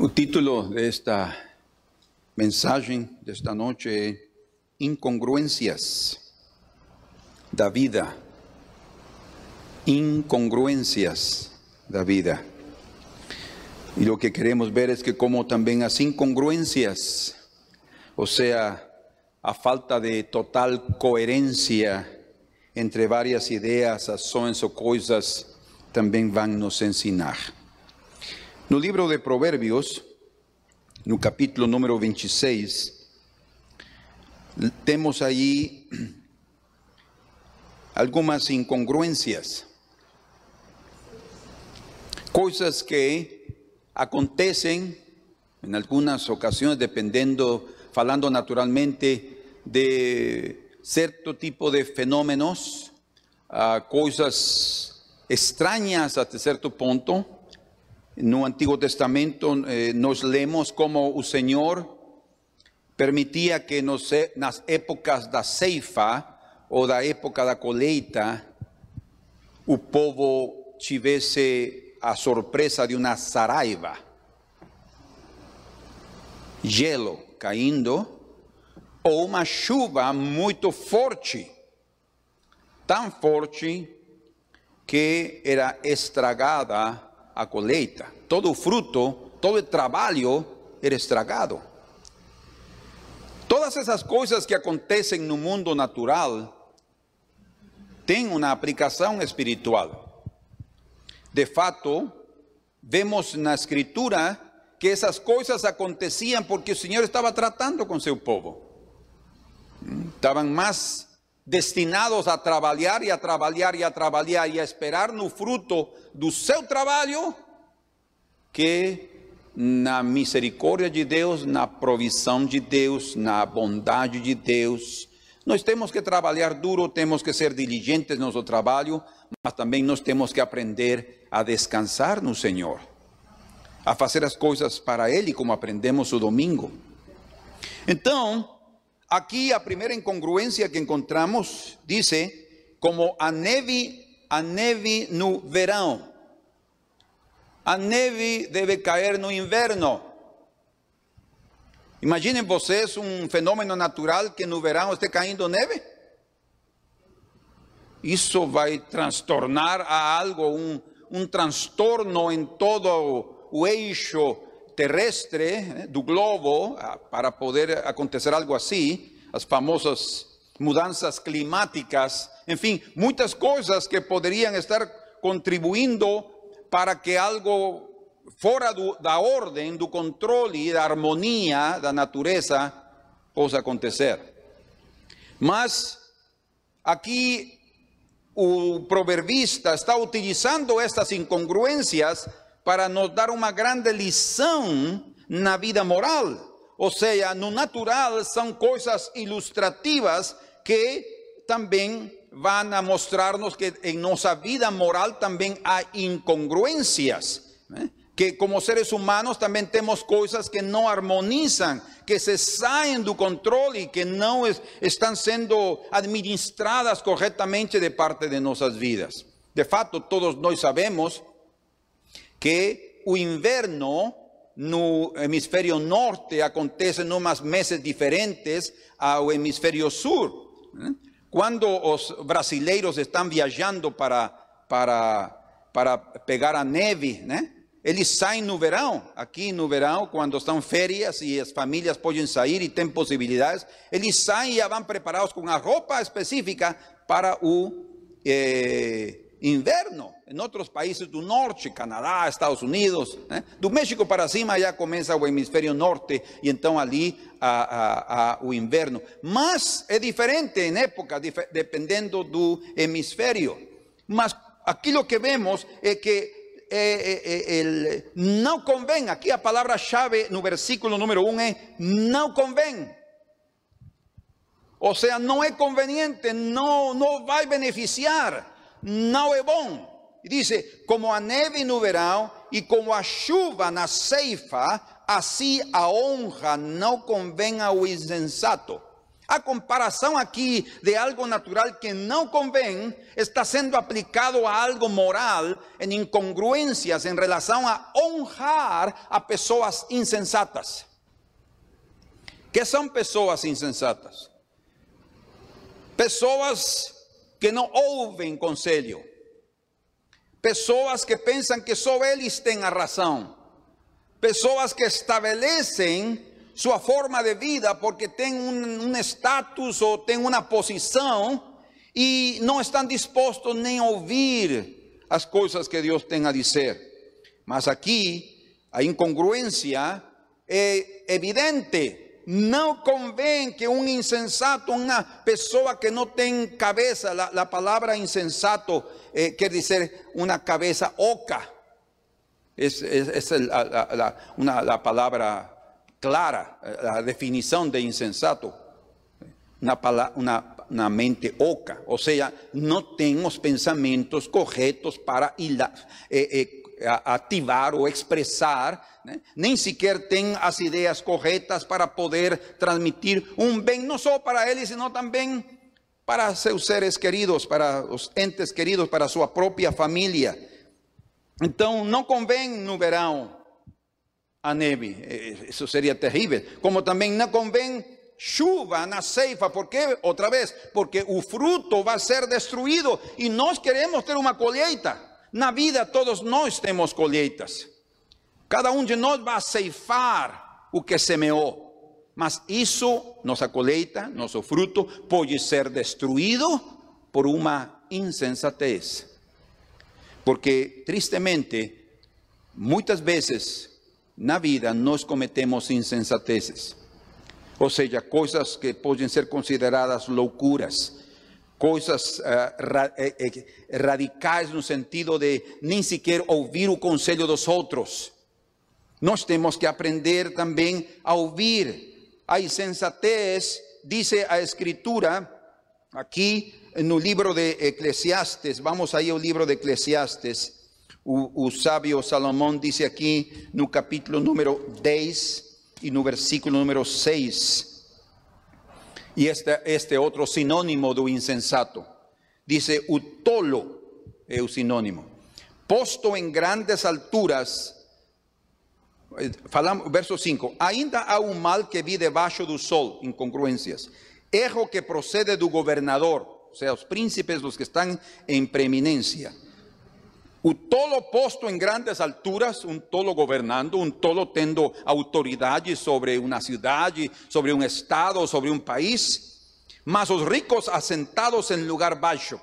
O título de esta mensaje de esta noche es Incongruencias da vida. Incongruencias da vida. Y lo que queremos ver es que como también las incongruencias, o sea, a falta de total coherencia entre varias ideas, ações o coisas, também vão nos ensinar. No livro de Provérbios, no capítulo número 26, temos aí algumas incongruências, coisas que acontecem em algumas ocasiões, dependendo, falando naturalmente de certo tipo de fenômenos, uh, coisas extrañas até certo ponto. No Antigo Testamento eh, nos lemos como o Senhor permitia que nos, nas épocas da ceifa ou da época da colheita, o povo tivesse a surpresa de uma saraiva, gelo caindo, ou uma chuva muito forte, tão forte que era estragada a colheita. Todo o fruto, todo o trabalho era estragado. Todas essas coisas que acontecem no mundo natural têm uma aplicação espiritual. De fato, vemos na Escritura que essas coisas aconteciam porque o Senhor estava tratando com seu povo. Estavam mais destinados a trabalhar e a trabalhar e a trabalhar e a esperar no fruto do seu trabalho que na misericórdia de Deus, na provisão de Deus, na bondade de Deus. Nós temos que trabalhar duro, temos que ser diligentes no nosso trabalho, mas também nós temos que aprender a descansar no Senhor, a fazer as coisas para Ele, como aprendemos o domingo. Então, Aqui a primeira incongruência que encontramos diz como a neve, a neve no verão. A neve deve cair no inverno. Imaginem vocês um fenômeno natural que no verão esteja caindo neve. Isso vai transtornar a algo, um, um transtorno em todo o eixo terrestre eh, do globo ah, para poder acontecer algo assim, as famosas mudanças climáticas, enfim, muitas coisas que poderiam estar contribuindo para que algo fora do, da ordem, do controle, da harmonia da natureza possa acontecer. Mas aqui o proverbista está utilizando estas incongruências para nos dar uma grande lição na vida moral. Ou seja, no natural são coisas ilustrativas que também vão a mostrar-nos que em nossa vida moral também há incongruências. Né? Que como seres humanos também temos coisas que não harmonizam, que se saem do controle, que não estão sendo administradas corretamente de parte de nossas vidas. De fato, todos nós sabemos que o inverno no hemisferio norte acontece en unos meses diferentes ao hemisferio sur. Cuando os brasileiros están viajando para, para, para pegar a neve, né? eles saem no verão, aqui no verão, quando estão férias e as famílias podem sair e têm possibilidades, eles saem e já vão preparados com a roupa específica para o eh, inverno. Em outros países do norte, Canadá, Estados Unidos, né? do México para cima já começa o hemisfério norte e então ali a, a, a, o inverno. Mas é diferente em época, dif dependendo do hemisfério. Mas aquilo que vemos é que eh, não convém, aqui a palavra-chave no versículo número 1 um é não convém. Ou seja, não é conveniente, não, não vai beneficiar não é bom. E diz: como a neve no verão e como a chuva na ceifa, assim a honra não convém ao insensato. A comparação aqui de algo natural que não convém, está sendo aplicado a algo moral em incongruências em relação a honrar a pessoas insensatas. Que são pessoas insensatas? Pessoas que não ouvem conselho. Pessoas que pensam que só eles têm a razão. Pessoas que estabelecem sua forma de vida porque têm um, um status ou têm uma posição e não estão dispostos nem a ouvir as coisas que Deus tem a dizer. Mas aqui a incongruência é evidente. Não convém que um insensato, uma pessoa que não tem cabeça, a palavra insensato eh, quer dizer uma cabeça oca. Es, es, la, la, una, la palabra clara, la definición de insensato, una, una, una, mente oca, o sea, no tenemos pensamientos correctos para eh, eh, activar o expresar, ¿eh? ni siquiera tienen las ideas correctas para poder transmitir un bien, no solo para él, sino también para sus seres queridos, para los entes queridos, para su propia familia. Entonces, no convém no verão a neve. Isso seria terrível. Como também não convém chuva na ceifa. ¿Por quê? Outra vez, porque o fruto vai ser destruído e nós queremos ter uma colheita. Na vida todos nós temos colheitas. Cada um de nós vai ceifar o que semeou. Mas isso, nossa colheita, nosso fruto, pode ser destruído por uma insensatez. Porque tristemente, muitas vezes na vida nós cometemos insensateces. Ou seja, coisas que podem ser consideradas loucuras, coisas uh, ra eh, eh, radicais no sentido de nem sequer ouvir o conselho dos outros. Nós temos que aprender também a ouvir. A insensatez, diz a Escritura, aqui no livro de Eclesiastes, vamos aí ao livro de Eclesiastes, o, o sábio Salomão disse aqui no capítulo número 10 e no versículo número 6, e este, este outro sinônimo do insensato, dice, o tolo é o sinônimo, posto em grandes alturas, falamos, verso 5, ainda há um mal que vi debaixo do sol, incongruências, erro que procede do governador, o sea, os príncipes, los que están en preeminencia. Un tolo posto en grandes alturas, un tolo gobernando, un tolo tendo autoridade sobre una ciudad, sobre un estado, sobre un país, mas os ricos asentados en lugar bajo.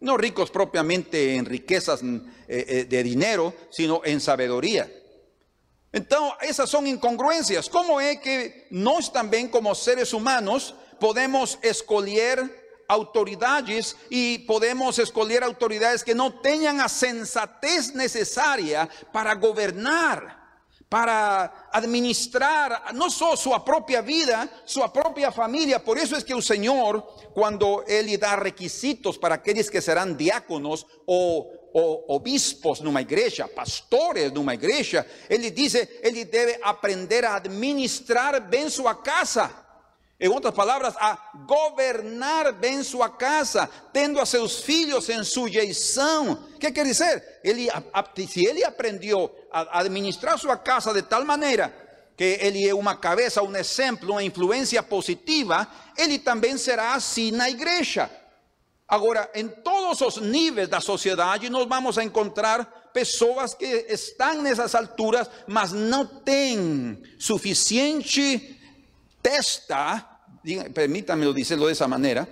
No ricos propiamente en riquezas eh, eh, de dinero, sino en sabiduría. Entonces, esas son incongruencias. ¿Cómo es que nos también como seres humanos podemos escoger autoridades y podemos escoger autoridades que no tengan la sensatez necesaria para gobernar, para administrar no solo su propia vida, su propia familia. Por eso es que el Señor, cuando Él le da requisitos para aquellos que serán diáconos o, o obispos una iglesia, pastores una iglesia, Él le dice, Él debe aprender a administrar bien su casa. En otras palabras, a governar bem sua casa, tendo a seus filhos em sujeição. O que quer dizer? Ele, se ele aprendeu a administrar sua casa de tal maneira que ele é uma cabeça, um exemplo, uma influência positiva, ele também será assim na igreja. Agora, em todos os níveis da sociedade, nós vamos encontrar pessoas que estão nessas alturas, mas não têm suficiente testa, permítanme decirlo de esa manera,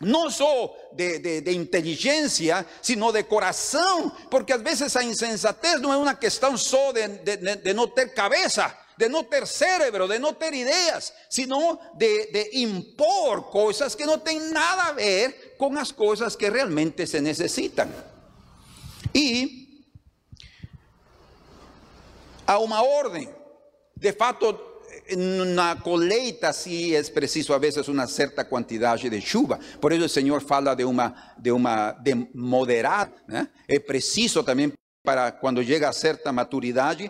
no solo de, inteligencia, sino de corazón, porque a veces la insensatez no es una cuestión solo de, de no tener cabeza, de no tener cerebro, de no tener ideas, sino de, impor cosas que no tienen nada a ver con las cosas que realmente se necesitan. Y a una orden, de facto, na colheita sim é preciso a vezes uma certa quantidade de chuva. Por isso o Senhor fala de uma de uma de moderada, né? É preciso também para quando chega a certa maturidade,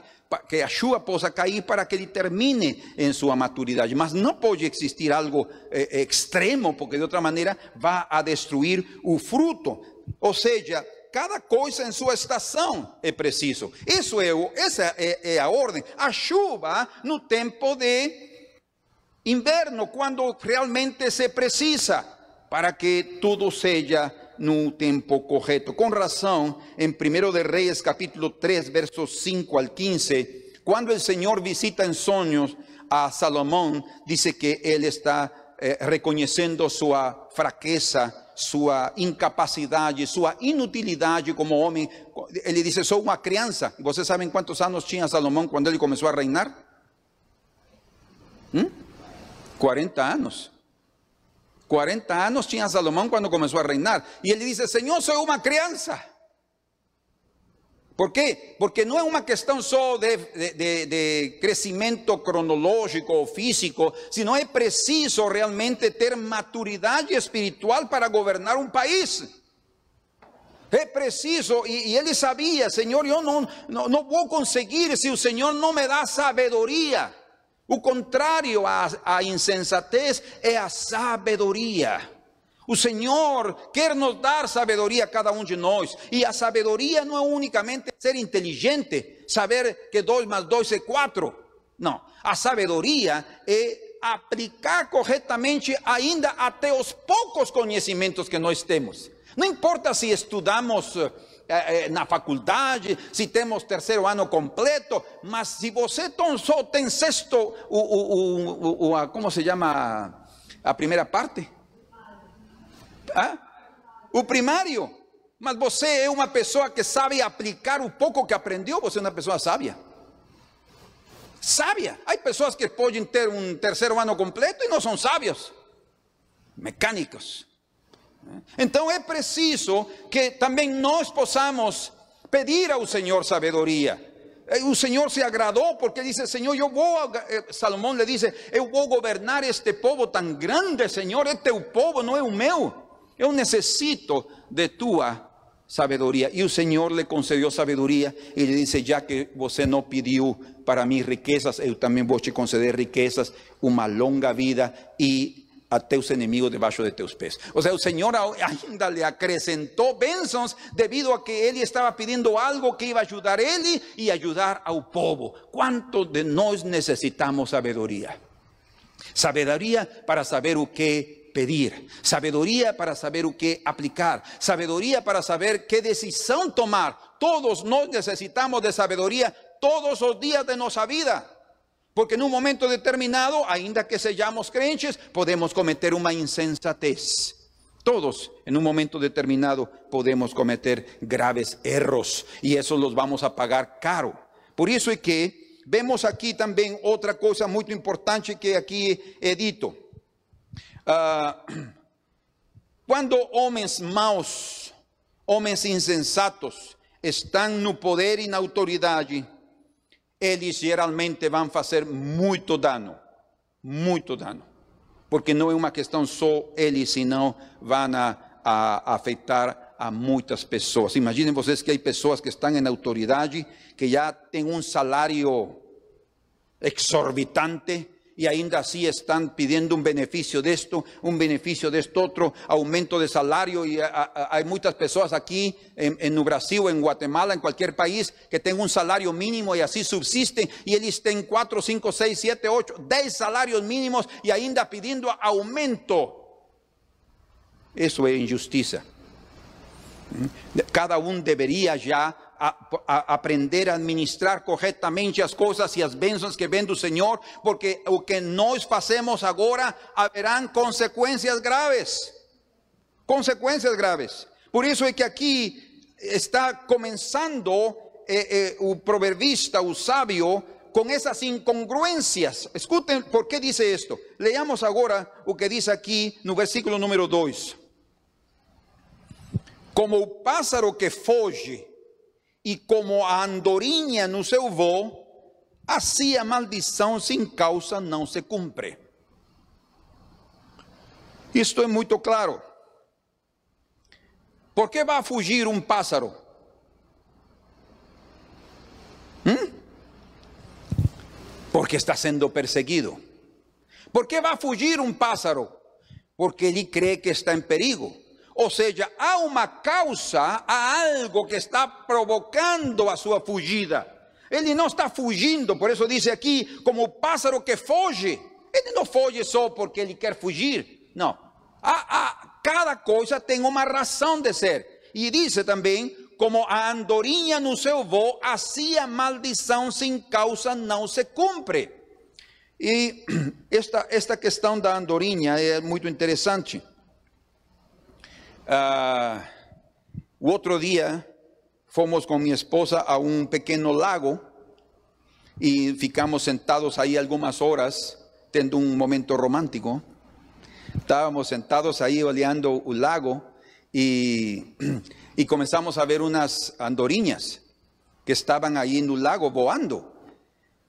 que a chuva possa cair para que ele termine em sua maturidade. Mas não pode existir algo eh, extremo, porque de outra maneira vai a destruir o fruto. Ou seja, cada coisa em sua estação é preciso. Isso é, essa é, é a ordem. A chuva no tempo de inverno, quando realmente se precisa, para que tudo seja no tempo correto. Com razão, em 1 de Reis, capítulo 3, versos 5 al 15, quando o Senhor visita em sonhos a Salomão, diz que ele está eh, reconhecendo sua fraqueza, sua incapacidade, sua inutilidade como homem. Ele disse: Sou uma criança. Vocês sabem quantos anos tinha Salomão quando ele começou a reinar? ¿Mm? 40 anos. 40 anos tinha Salomão quando começou a reinar. E ele diz: Senhor, sou uma criança. ¿Por quê? Porque não é uma questão só de, de, de, crescimento cronológico ou físico, sino é preciso realmente ter maturidade espiritual para governar um país. É preciso, e, e ele sabia, Senhor, eu não, não, conseguir se o Senhor não me dá sabedoria. O contrário à, insensatez é a sabedoria. O Senhor quer nos dar sabedoria a cada um de nós. E a sabedoria não é unicamente ser inteligente, saber que 2 mais 2 é 4. Não. A sabedoria é aplicar corretamente ainda até os poucos conhecimentos que nós temos. Não importa se estudamos eh, eh, na faculdade, se temos terceiro ano completo, mas se você só tem sexto, o, o, o, a, como se chama a primeira parte? Ah? O primário. Mas você é uma pessoa que sabe aplicar o pouco que aprendeu, você é uma pessoa sábia. Sábia. Há pessoas que podem ter um terceiro ano completo e não são sábios. Mecânicos. Então é preciso que também nós possamos pedir ao Senhor sabedoria. Eh, o Senhor se agradou porque disse: Senhor, eu vou. Eh, Salomão lhe disse: Eu vou governar este povo tão grande, Senhor. É teu povo, não é o meu. Eu necessito de tua sabedoria. E o Senhor lhe concedeu sabedoria e lhe disse: Já que você não pediu para mim riquezas, eu também vou te conceder riquezas, uma longa vida e a teus inimigos debaixo de teus pés. O sea, el Señor ainda le acrescentou bênçãos debido a que ele estava pedindo algo que iba a ajudar ele e ajudar ao povo. Quanto de nós necessitamos sabedoria? Sabedoria para saber o que pedir, sabedoria para saber o que aplicar, sabedoria para saber que decisão tomar. Todos nós necessitamos de sabedoria todos os dias de nossa vida. Porque en un momento determinado, ainda que seamos creyentes, podemos cometer una insensatez. Todos en un momento determinado podemos cometer graves erros y eso los vamos a pagar caro. Por eso es que vemos aquí también otra cosa muy importante que aquí he dito. Ah, cuando hombres maus, hombres insensatos, están no poder y na autoridade, eles geralmente vão fazer muito dano, muito dano, porque não é uma questão só eles, senão vão a, a afetar a muitas pessoas. Imaginem vocês que há pessoas que estão em autoridade, que já têm um salário exorbitante, y ainda así están pidiendo un beneficio de esto, un beneficio de esto otro, aumento de salario y hay muchas personas aquí en, en Brasil, en Guatemala, en cualquier país que tengan un salario mínimo y así subsisten y ellos tienen 4, 5, 6, 7, 8, 10 salarios mínimos y ainda pidiendo aumento. Eso es injusticia. Cada uno debería ya a, aprender a administrar corretamente as coisas e as bênçãos que vem do Senhor, porque o que nós fazemos agora haverán consequências graves. Consequências graves. Por isso é que aqui está começando eh, eh, o proverbista, o sábio, com essas incongruências. Escutem por que diz isto. Leamos agora o que diz aqui no versículo número 2. Como o pássaro que foge e como a andorinha no seu voo, assim a maldição sem causa não se cumpre. Isto é muito claro. Por que vai fugir um pássaro? Porque está siendo perseguido. ¿Por qué va a fugir un pájaro? Porque él cree que está en peligro. O sea, há una causa, há algo que está provocando a su fugida. Ele não está fugindo, por isso dice aqui, como o pássaro que foge. Ele não foge só porque ele quer fugir. Não. Há, há, cada coisa tem uma razão de ser. E diz também, como a andorinha no seu voo, assim a maldição sem causa não se cumpre. E esta, esta questão da andorinha é muito interessante. Uh, o outro dia fomos com minha esposa a um pequeno lago e ficamos sentados aí algumas horas, tendo um momento romântico. Estávamos sentados aí olhando o lago e, e começamos a ver umas andorinhas que estavam aí no lago voando.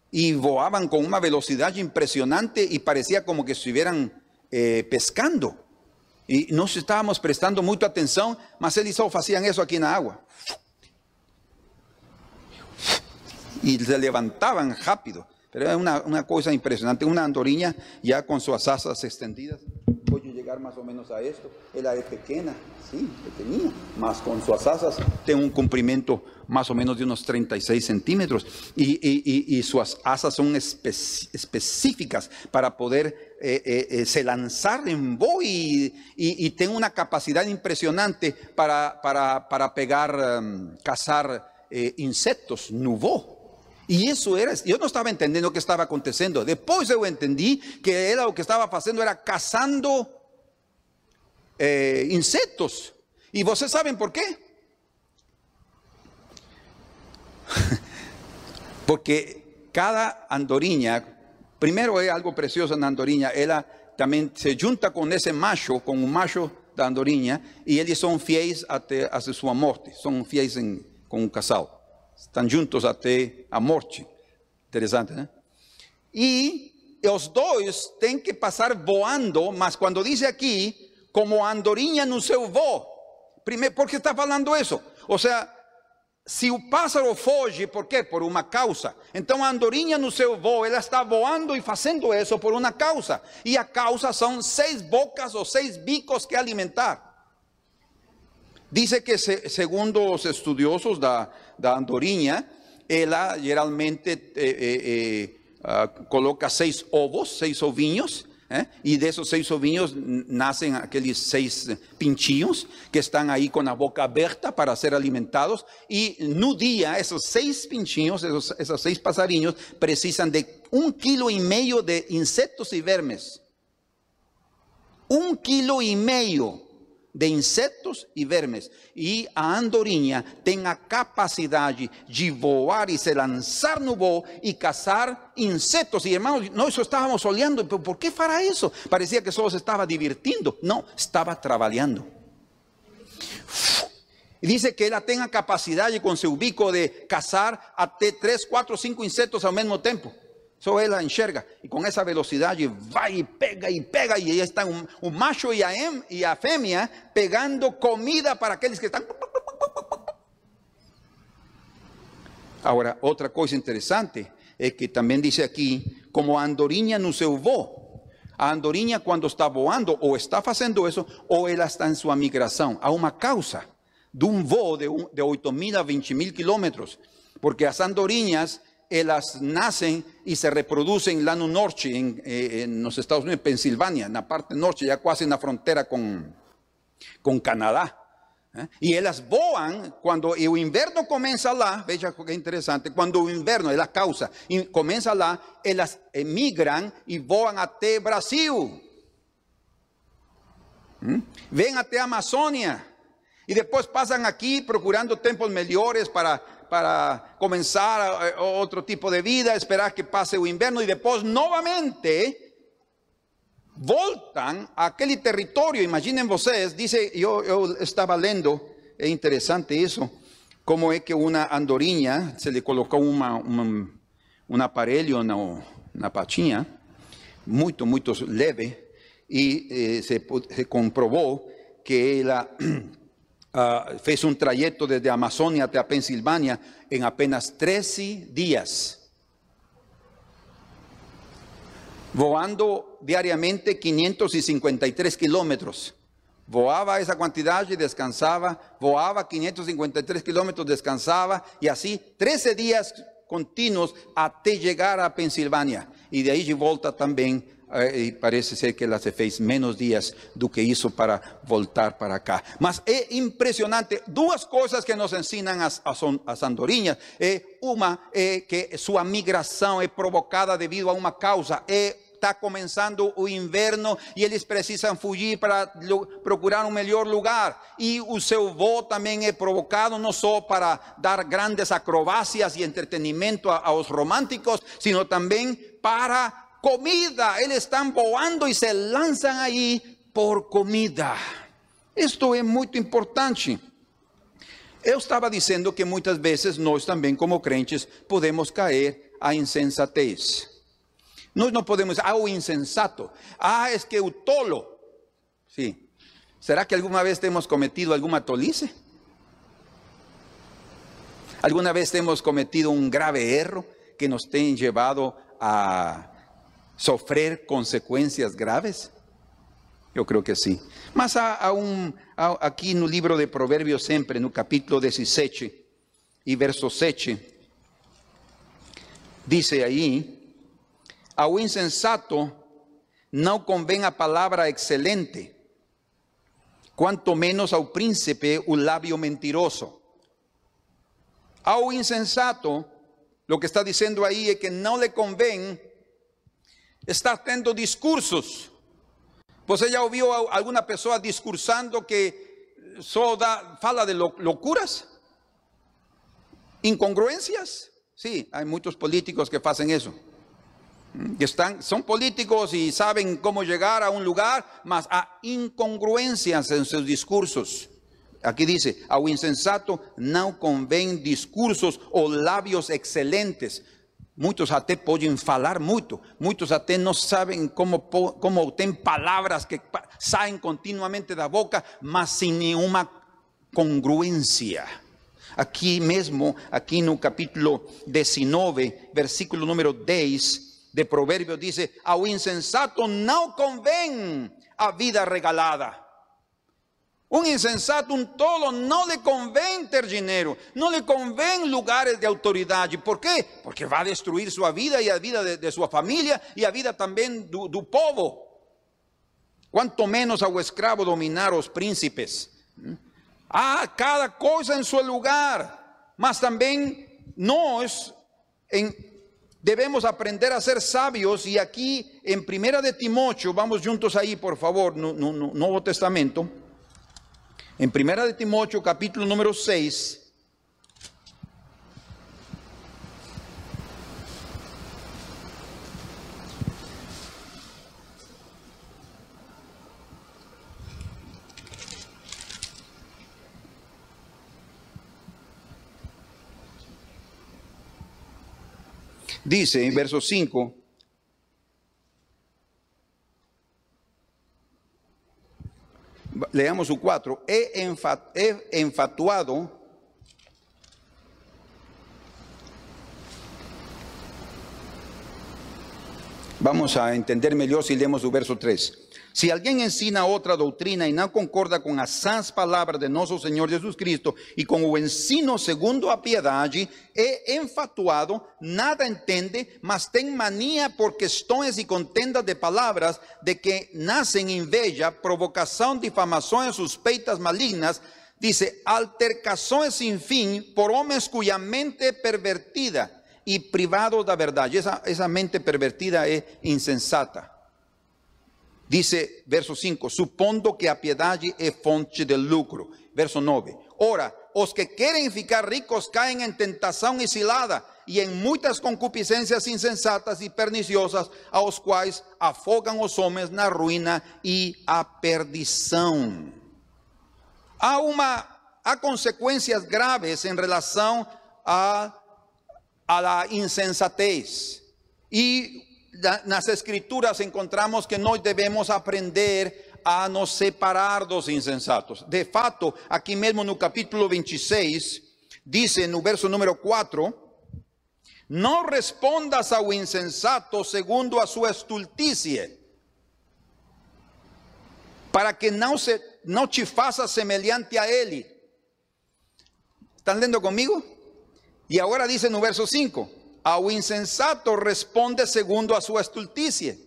Y voaban con una velocidad impresionante y parecía como que estuvieran eh, pescando. Y nos estábamos prestando mucha atención, mas eles só hacían eso aquí en la agua. Y se levantaban rápido. Pero era una, una cosa impresionante, una andorinha ya con sus asas extendidas. Más o menos a esto. Ella es pequeña, sí, pequeña, mas con sus asas tiene un comprimento más o menos de unos 36 centímetros. Y, sus asas son específicas para poder eh, eh, eh, se lanzar en voo y, tiene una capacidad impresionante para, para, para pegar, um, cazar insectos, nubó. Y eso era, yo no estaba entendiendo qué estaba aconteciendo. Después yo entendí que era lo que estaba haciendo era cazando insectos. ¿Y ustedes saben por qué? Porque cada andorinha, primero es algo precioso en la andorinha, ella también se junta con ese macho, con un macho de andorinha, y ellos son fieles hasta, su muerte, son fieles con un casal, están juntos hasta a morte. Interesante, ¿no? Y los dos tienen que pasar voando, mas cuando dice aquí, como andorinha no seu voo, primeiro, ¿por qué está hablando eso? O sea, se o pássaro foge, por quê? Por uma causa. Então a andorinha no seu voo, ela está voando e fazendo isso por uma causa. E a causa são seis bocas ou seis bicos que alimentar. Dice que segundo os estudiosos da, da andorinha, ela geralmente eh, eh, eh, uh, coloca seis ovos, seis ovinhos, ¿Eh? Y de esos seis ovinos nacen aquellos seis pinchillos que están ahí con la boca abierta para ser alimentados. Y no día, esos seis pinchillos, esos, esos seis pasariños, precisan de un kilo y medio de insectos y vermes. Un kilo y medio de insectos e vermes. E a andorinha tem a capacidade de voar e se lançar no voo e caçar insectos. E irmãos, nós estávamos olhando, por que fará isso? Parecia que só se estava divertindo. Não, estava trabalhando. Dice que ela tem a capacidade com seu de caçar até 3, 4, 5 insectos ao mesmo tempo. Eso él la enxerga y con esa velocidad va y pega y pega y ahí están un, macho y a, em, y a pegando comida para aquellos que están. Ahora, otra cosa interesante es que también dice aquí, como andorinha no seu voo. A andorinha cuando está voando o está haciendo eso o ella está en su migración. A una causa de un voo de, de 8 mil a 20 mil kilómetros. Porque las andorinhas ellas nacen y se reproducen lá no norte, en, eh, en los Estados Unidos, Pensilvania, en la parte norte, ya casi en la frontera con, con Canadá. ¿eh? Y ellas voan cuando el invierno comienza lá, veja que interesante, cuando el invierno es la causa, comienza lá, ellas emigran y voan hasta Brasil. ¿Mm? Ven hasta Amazonia y después pasan aquí procurando templos mejores para para comenzar eh, otro tipo de vida, esperar que pase el invierno y después nuevamente voltan a aquel territorio. Imaginen ustedes, dice, yo, estaba leyendo, es interesante eso, como es que una andorinha se le colocó un aparelho una, una patinha, muy, muy leve, y eh, se, se comprobó que ella ah, fez un trayecto desde Amazonia hasta Pensilvania en apenas 13 días. Voando diariamente 553 kilómetros. Voaba esa cantidad y descansaba, voaba 553 kilómetros, descansaba y así 13 días continuos hasta llegar a Pensilvania. Y de ahí de volta también, y parece ser que ela se fez menos días do que isso para voltar para cá. Mas é impressionante, duas coisas que nos ensinam as, as, as andorinhas. É uma é que sua migração é provocada devido a uma causa, está começando o inverno e eles precisam fugir para procurar um melhor lugar. E o seu voo também é provocado não só para dar grandes acrobacias e a- aos românticos, sino também para comida. Eles estão voando e se lançam aí por comida. Isto é muito importante. Eu estava dizendo que muitas vezes nós também, como crentes, podemos cair à insensatez. Nós não podemos, ah, o insensato, ah, es que o tolo. Sí. ¿Será que alguna vez hemos cometido alguna tolice? ¿Alguna vez hemos cometido un grave error que nos tenha llevado a sofrer consecuencias graves? Eu creio que sim. Mas há, há um, há, aqui no livro de Provérbios, sempre, no capítulo 17 e verso 7, diz aí: Ao insensato não convém a palavra excelente, quanto menos ao príncipe o lábio mentiroso. Ao insensato, lo que está dizendo aí é que não lhe convém estar tendo discursos. Você já a- alguma pessoa discursando que só dá, fala de lo- loucuras? Incongruências? Sim, há muitos políticos que fazem isso. Que están, son políticos y saben cómo llegar a un lugar, mas há incongruências en seus discursos. Aqui dice, ao insensato não convém discursos ou lábios excelentes. Muitos até podem falar muito, muitos até não sabem como, como têm palavras que saem continuamente da boca, mas sem nenhuma congruência. Aqui mesmo, aqui no capítulo 19, versículo número 10 de dice: Ao insensato não convém a vida regalada. Um insensato, um tolo, não lhe convém ter dinheiro, não convém lugares de autoridade. Por quê? Porque vai destruir sua vida e a vida de, de sua família e a vida também do, do povo. Quanto menos ao escravo dominar os príncipes. Há cada coisa em seu lugar, mas também nós em- devemos aprender a ser sábios. E aqui em 1 de Timóteo, vamos juntos aí, por favor, no, no- Novo Testamento. En Primera de Timoteo, capítulo número 6. Dice en verso 5, leamos o 4, he, enfa- he enfatuado Vamos a entender melhor se lemos o verso 3. Se alguém ensina outra doutrina e não concorda com as sãs palavras de nosso Senhor Jesus Cristo e com o ensino segundo a piedade, é enfatuado, nada entende, mas tem mania por questões e contendas de palavras, de que nascem inveja, provocação, difamações, suspeitas malignas, dice, altercações sem fim por homens cuja mente pervertida e privados da verdade. Essa, essa mente pervertida é insensata. Dice verso 5, supondo que a piedade é fonte de lucro. Verso 9, ora, os que querem ficar ricos caem em tentação e cilada e em muitas concupiscências insensatas e perniciosas, aos quais afogam os homens na ruína e a perdição. Há uma há consequências graves em relação a la insensatez. Na- nas escrituras encontramos que nós devemos aprender a nos separar dos insensatos. De fato, aqui mesmo no capítulo 26, dice no verso número 4, não respondas ao insensato segundo a sua estulticie, para que não, se, não te faça semelhante a ele. ¿Están lendo comigo? E agora dice no verso 5, ao insensato responde segundo a sua estulticie.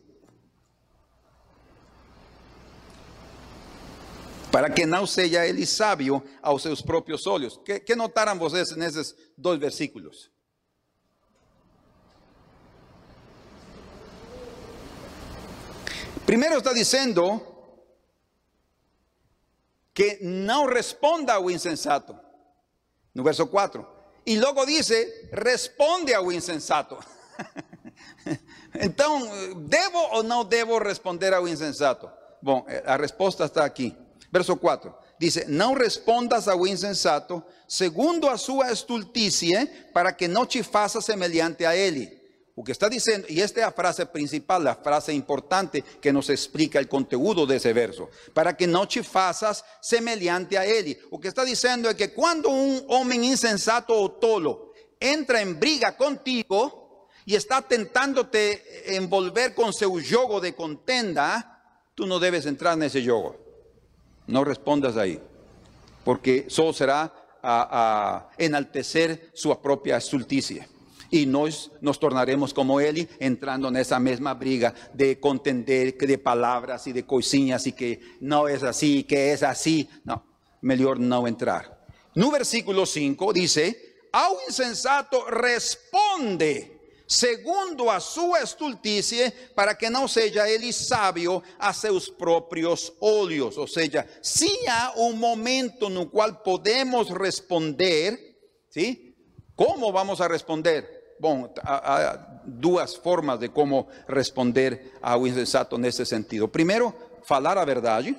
Para que não seja ele sábio aos seus próprios olhos. Que, que notaram vocês nesses dois versículos? Primeiro está dizendo que não responda ao insensato, no verso 4. E logo dice, responde ao insensato. então, devo ou não devo responder ao insensato? Bom, a resposta está aqui. Verso 4. Dice, não respondas ao insensato segundo a sua estulticie, para que não te faça semelhante a ele. Está diciendo, y esta es la frase principal, la frase importante que nos explica el contenido de ese verso, para que no te faças semelhante a él. O que está diciendo es que cuando un hombre insensato o tolo entra en briga contigo y está tentándote envolver con su yogo de contenda, tú no debes entrar en ese yogo. No respondas ahí, porque solo será a, a enaltecer su propia estulticia y nos, nos tornaremos como él entrando en esa misma briga de contender de palabras y de coisinhas y que no es así, que es así. No, mejor no entrar. No versículo 5 dice, ao insensato responde segundo a sua estulticie, para que não seja ele sábio a seus próprios olhos. Ou seja, se há um momento no qual podemos responder, ¿sí? Como vamos a responder? Bom, há, duas formas de como responder ao insensato nesse sentido. Primeiro, falar a verdade,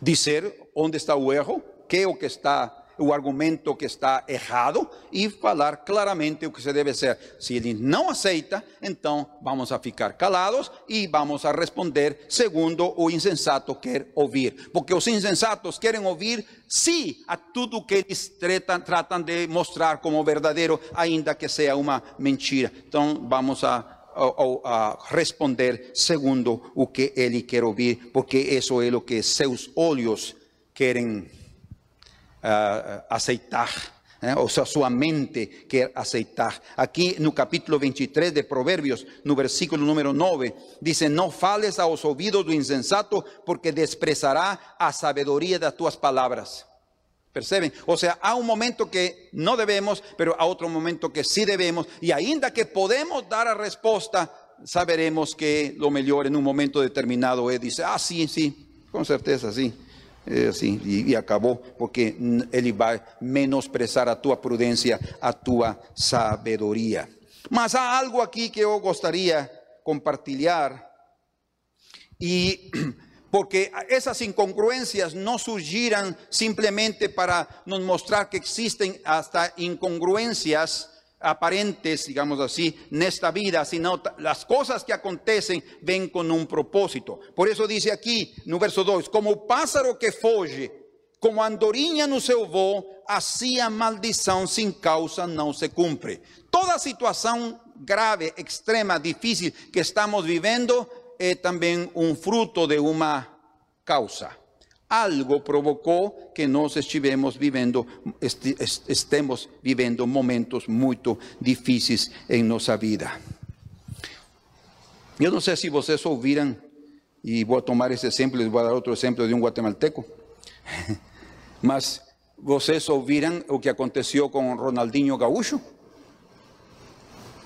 dizer onde está o erro, que é o que está o argumento que está errado e falar claramente o que se deve ser. Se ele não aceita, então vamos a ficar calados e vamos a responder segundo o insensato quer ouvir. Porque os insensatos querem ouvir sim a tudo que eles tratam, tratam de mostrar como verdadeiro, ainda que seja uma mentira. Então vamos a a, responder segundo o que ele quer ouvir, porque isso é o que seus olhos querem uh, aceitar. Eh, ou seja, sua mente quer aceitar. Aqui no capítulo 23 de Provérbios, no versículo número 9, diz: Não fales aos ouvidos do insensato, porque desprezará a sabedoria das tuas palavras. Percebem? Ou seja, há um momento que não devemos, pero há outro momento que sí devemos, e ainda que podemos dar a resposta, saberemos que lo melhor em um momento determinado é dizer: Ah, sim, sim, com certeza, sim. É assim, e, e, acabou, porque ele vai menosprezar a tua prudência, a tua sabedoria. Mas há algo aqui que eu gostaria compartilhar, e porque essas incongruências não surgiram simplesmente para nos mostrar que existem hasta incongruências aparentes, digamos así, en esta vida, sino las cosas que acontecen ven con un propósito. Por eso dice aquí, no verso 2, como pássaro que foge, como andorinha no seu voo, assim a maldição sem causa não se cumpre. Toda situação grave, extrema, difícil que estamos vivendo é também um fruto de uma causa algo provocó que nos estivemos viviendo, estemos viviendo momentos muy difíciles en nuestra vida. Yo no sé si ustedes ouviram, y voy a tomar ese ejemplo y voy a dar otro ejemplo de un guatemalteco, mas vocês ouviram o que aconteció con Ronaldinho Gaúcho,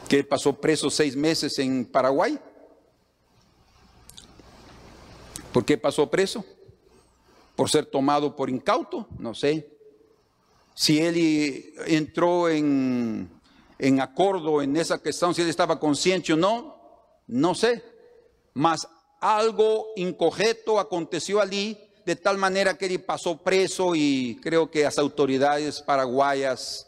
que pasó preso seis meses en Paraguay. ¿Por qué pasó preso? Por ser tomado por incauto, no sé. Si él entró en, en acuerdo en esa cuestión, si él estaba consciente o no, no sé. Mas algo incogeto aconteció allí de tal manera que él pasó preso y creo que las autoridades paraguayas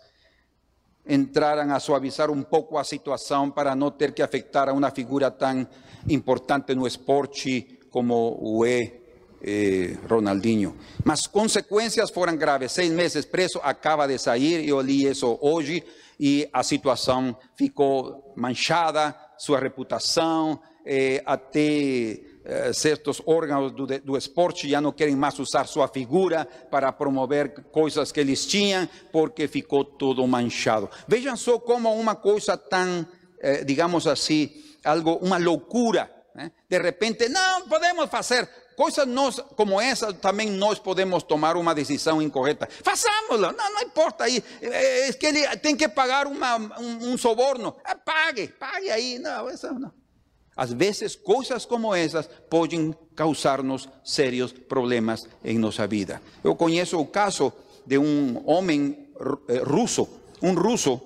entraran a suavizar un poco la situación para no tener que afectar a una figura tan importante no esporte como o eh, Ronaldinho. Mas consequências foram graves. Seis meses preso, acaba de sair. Eu li isso hoje e a situação ficou manchada, sua reputação, eh, até eh, certos órgãos do, do, esporte já não querem mais usar sua figura para promover coisas que eles tinham, porque ficou todo manchado. Vejam só como uma coisa tão, eh, digamos assim, algo, uma loucura. Né? De repente, não podemos fazer coisas nós, como essa, também nós podemos tomar uma decisão incorreta. Façamos-la, não, não importa aí. É que tem que pagar um soborno. Ah, pague, pague aí. Não, isso não. Às vezes, coisas como essas podem causar-nos sérios problemas em nossa vida. Eu conheço o caso de um homem eh, russo, um russo,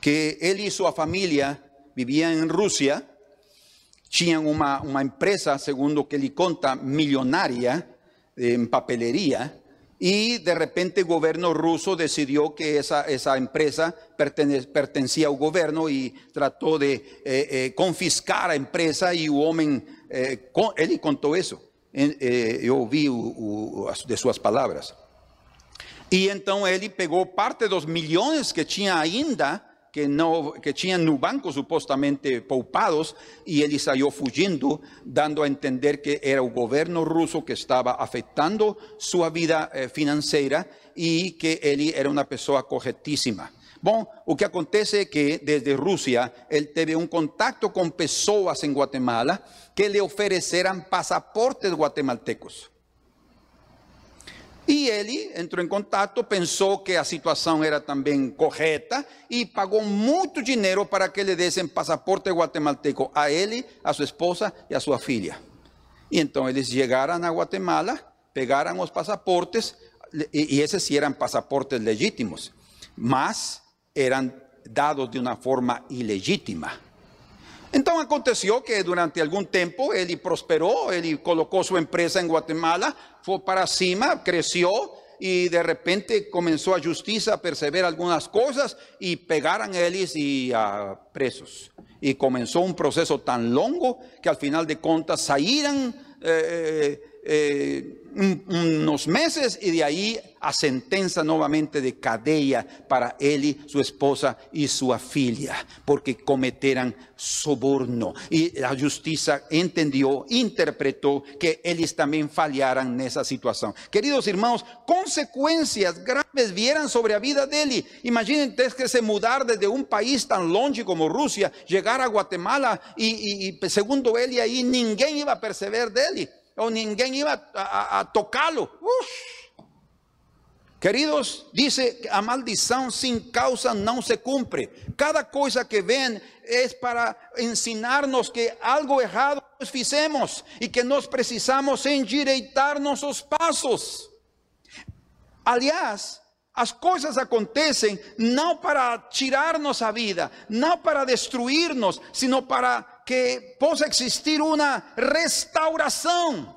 que ele e sua família viviam em Rússia, tinham uma, uma empresa, segundo o que ele conta, milionária em papeleria, y de repente el gobierno ruso decidió que esa, esa empresa pertenecía al gobierno y trató de eh, eh, confiscar la empresa y el hombre, eh, él contó eso. yo vi de sus palabras. Y entonces él pegó parte de los millones que tenía ainda que, no, que tinham no banco supostamente poupados e ele saiu fugindo, dando a entender que era o governo russo que estava afetando sua vida eh, financeira e que ele era uma pessoa corretíssima. Bom, o que acontece é que desde Rússia ele teve um contato com pessoas em Guatemala que lhe ofereceram passaportes guatemaltecos. E ele entrou em contato, pensou que a situação era também correta e pagou muito dinheiro para que lhe dessem passaporte guatemalteco a ele, a sua esposa e a sua filha. E então eles chegaram a Guatemala, pegaram os passaportes, e, e esses sim eram passaportes legítimos, mas eram dados de uma forma ilegítima. Então aconteceu que durante algum tempo ele prosperou, ele colocou sua empresa em Guatemala, foi para cima, cresceu e de repente começou a justiça a perceber algumas coisas e pegaram eles e uh, presos. E começou um processo tão longo que al final de contas saíram eh, eh, unos meses y de ahí a sentencia nuevamente de cadea para él, su esposa y su filia, porque cometeran soborno. Y la justicia entendió, interpretó que ellos también fallaran en esa situación. Queridos hermanos, consecuencias graves vieran sobre la vida de él. Imaginen que se mudar desde un país tan longe como Rusia, llegar a Guatemala y, y, y segundo él y ahí ninguém iba a perceber de él o ninguém iba a, a. Queridos, dice a maldição sem causa não se cumpre. Cada coisa que vem é para ensinar-nos que algo errado nós fizemos e que nós precisamos endireitar nossos passos. Aliás, as coisas acontecem não para tirar-nos a vida, não para destruir-nos, sino para que possa existir uma restauração,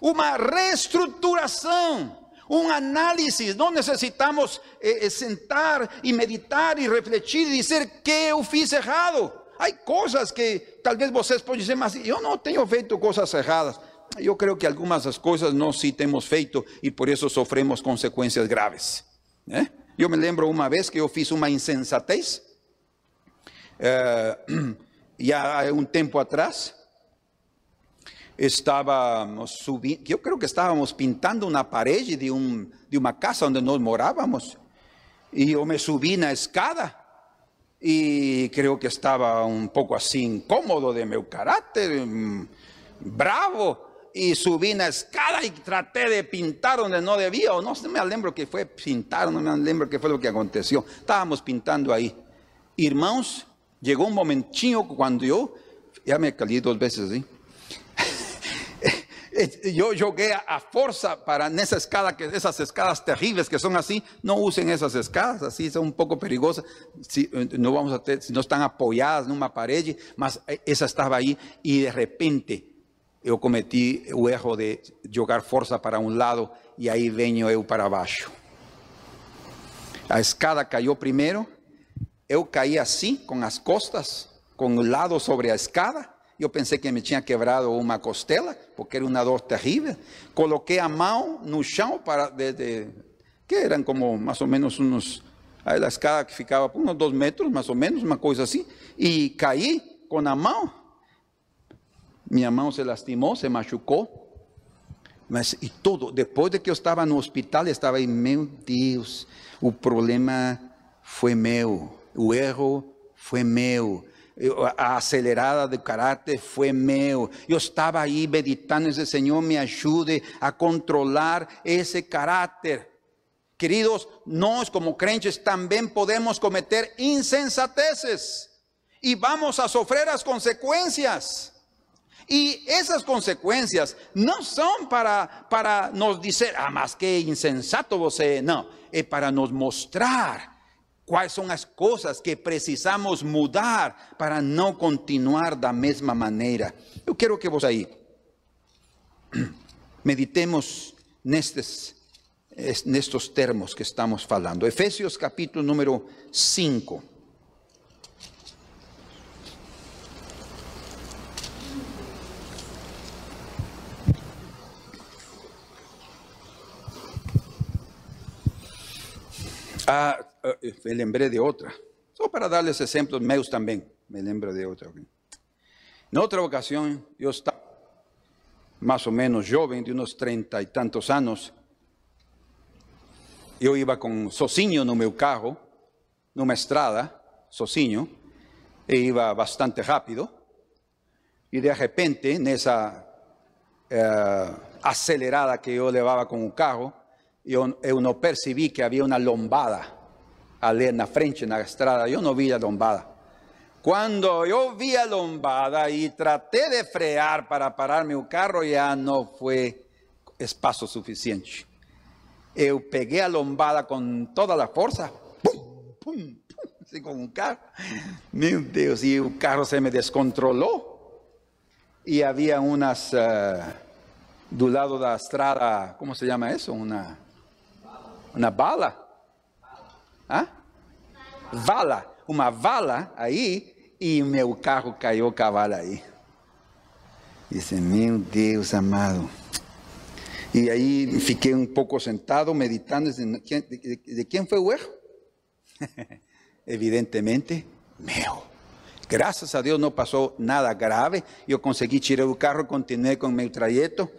uma reestruturação, um análise. Não necessitamos eh, eh, sentar e meditar e refletir e dizer que eu fiz errado. Há coisas que talvez vocês podem dizer, mas eu não tenho feito coisas erradas. Eu creio que algumas das coisas nós sim temos feito e por isso sofremos consequências graves. Né? Eu me lembro uma vez que eu fiz uma insensatez. Uh, ya un tiempo atrás estábamos subiendo, yo creo que estábamos pintando una pared de, un, de una casa donde nos morábamos. Y yo me subí en la escada y creo que estaba un poco así incómodo de mi carácter, mm, bravo. Y subí en la escada y traté de pintar donde no debía, o no, me lembro que fue pintar, no me lembro qué fue lo que aconteció. Estábamos pintando ahí. Irmãos, Llegó un momentinho cuando yo, ya me caí dos veces, ¿sí? yo jogué a fuerza para esa escala, que esas escalas terribles que son así, no usen esas escalas, así son un poco perigosas, si no vamos a si no están apoyadas en una pared, mas eh, esa estaba ahí y de repente yo cometí el error de jogar fuerza para un lado y ahí vengo yo para abajo. La escada cayó primero eu caí assim, com as costas, com o lado sobre a escada, Eu pensei que me tinha quebrado uma costela, porque era uma dor terrível. Coloquei a mão no chão para de, de, que eram como mais ou menos uns a escada que ficava por uns dois metros, mais ou menos, uma coisa assim, e caí com a mão. Minha mão se lastimou, se machucou. Mas e tudo, depois de que eu estava no hospital, eu estava aí, meu Deus, o problema foi meu, erro foi meu, a acelerada do caráter foi meu. Eu estava aí meditando, esse Senhor me ajude a controlar esse caráter. Queridos, nós como crentes también podemos cometer insensateces y vamos a sufrir las consecuencias. Y esas consecuencias no son para, para nos decir, ah, más que insensato você, no, es para nos mostrar cuáles son las cosas que precisamos mudar para no continuar da mesma maneira. Eu quero que vos aí meditemos nestes nestos termos que estamos falando. Efesios capítulo número 5. Ah, me lembré de outra. Só para darles exemplos meus também. Me lembro de outra. Em outra ocasião, eu estava mais ou menos jovem, de uns trinta e tantos anos, eu ia com sozinho no meu carro, numa estrada, sozinho, e ia bastante rápido, e de repente, nessa eh, acelerada que eu levava com o carro, eu, eu não percebi que havia uma lombada ali na frente, na estrada, eu não vi a lombada. Quando eu vi a lombada e tratei de frear para parar meu carro, já não foi espaço suficiente eu peguei a lombada com toda a força, pum, pum, pum, um carro. Meu Deus, e o carro se me descontrolou. E havia umas uh, do lado da estrada, como se chama isso? Uma, uma bala? Hã? Vala, uma vala aí, e o meu carro caiu cavalo aí. Disse, meu Deus amado. Y ahí fiqué un poco sentado meditando de quién, fue el. Evidentemente, mío. Gracias a Dios no pasó nada grave. Yo conseguí tirar el carro, continué con mi trayecto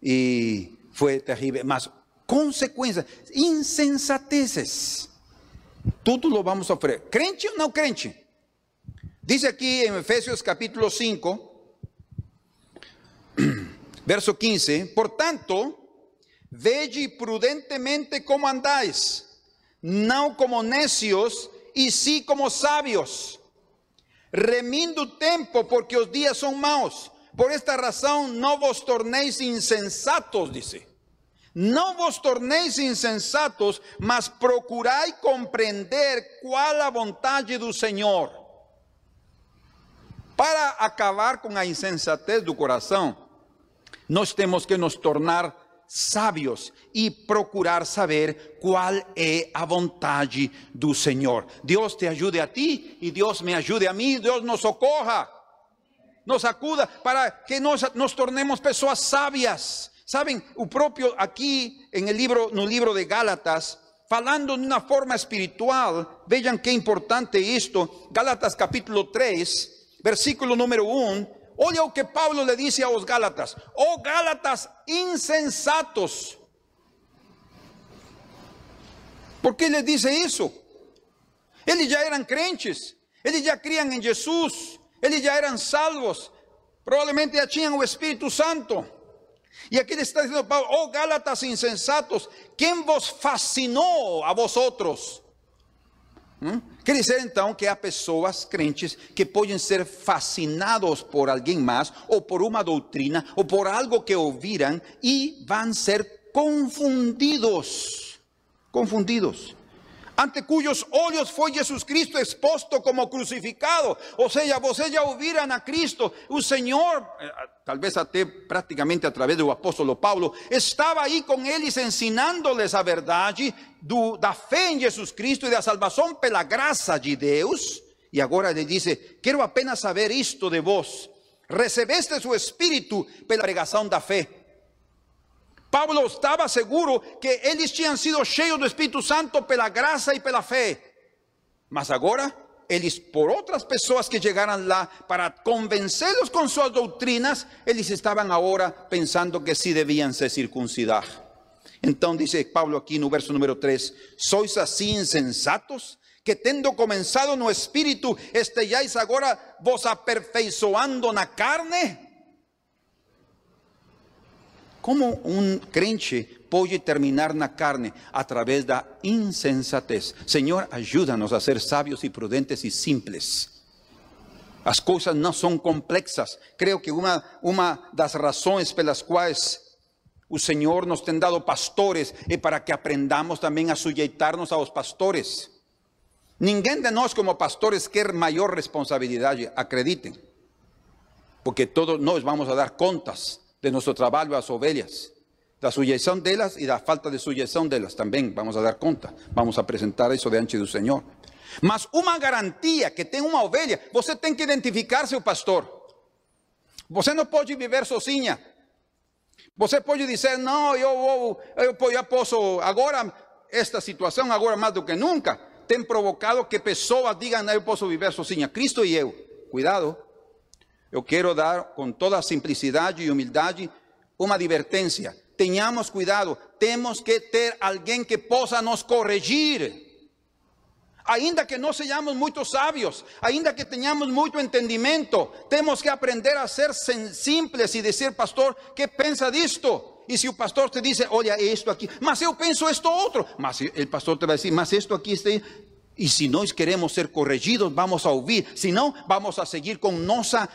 y fue terrible. Más consecuencias, insensateces. Todo lo vamos a ofrecer. ¿Crente o no crente? Dice aquí en Efesios capítulo 5, Verso 15, por tanto, prudentemente como andáis, no como necios, y sí como sabios, remindo tiempo porque los días son malos. Por esta razón no vos tornéis insensatos, dice. No vos tornéis insensatos, mas procuráis comprender cuál la voluntad del Señor. Para acabar con la insensatez del corazón, nós temos que nos tornar sábios e procurar saber qual é a vontade do Senhor. Deus te ajude a ti e Deus me ajude a mim, Deus nos socorra, nos acuda para que nos tornemos pessoas sábias. Sabem, o próprio aqui em livro, no livro de Gálatas, falando de uma forma espiritual, vejam que importante isto, Gálatas capítulo 3, versículo número 1, Olha o que Paulo le dice a los Gálatas. Oh Gálatas insensatos. ¿Por qué le dice eso? Eles já eram crentes, eles já criam em Jesus, eles já eram salvos, provavelmente já tinham o Espírito Santo. E aqui ele está dizendo Paulo, oh Gálatas insensatos, quem vos fascinou a vosotros? ¿Mm? Quer dizer então que há pessoas crentes que podem ser fascinados por alguém mais, ou por uma doutrina, ou por algo que ouviram e vão ser confundidos. Confundidos ante cuyos olhos foi Jesus Cristo exposto como crucificado. Ou seja, vocês já ouviram a Cristo, o Senhor, eh, talvez até praticamente através do apóstolo Paulo, estava aí com eles ensinando-lhes a verdade do, da fé em Jesus Cristo e da salvação pela graça de Deus. E agora ele diz: Quero apenas saber isto de vós. recebeste su espírito pela pregação da fé. Paulo estava seguro que eles tinham sido cheios do Espírito Santo pela graça e pela fé. Mas agora, eles, por outras pessoas que chegaram lá para convencê-los com suas doutrinas, eles estavam agora pensando que sí deviam se circuncidar. Então, dice Pablo aqui no verso número 3: Sois assim insensatos, que tendo comenzado no espírito, estejais agora vos aperfeiçoando na carne? Como um crente pode terminar na carne através da insensatez? Senhor, ajuda-nos a ser sábios e prudentes e simples. As coisas não são complexas. Creio que uma, uma das razões pelas quais o Senhor nos tem dado pastores é para que aprendamos também a sujeitar-nos aos pastores. Ninguém de nós como pastores quer maior responsabilidade, acreditem. Porque todos nós vamos a dar contas de nosso trabalho às ovelhas, da sujeição delas e da falta de sujeição delas também vamos a dar conta. Vamos apresentar isso diante do Senhor. Mas uma garantia que tem uma ovelha, você tem que identificar seu pastor. Você não pode viver sozinha. Você pode dizer, não, eu, eu, eu, eu posso, agora, esta situação, agora mais do que nunca, tem provocado que pessoas digam, não, eu posso viver sozinha. Cristo e eu. Cuidado. Eu quero dar com toda simplicidade e humildade uma advertência. Tenhamos cuidado, temos que ter alguém que possa nos corrigir. Ainda que não sejamos muito sábios, ainda que tenhamos muito entendimento, temos que aprender a ser simples e dizer, pastor, que pensa disto? E se o pastor te diz, olha isto aqui, mas eu penso isto outro, mas o pastor te vai dizer, mas isto aqui está. E se nós queremos ser corrigidos, vamos a ouvir, se não, vamos a seguir com nossa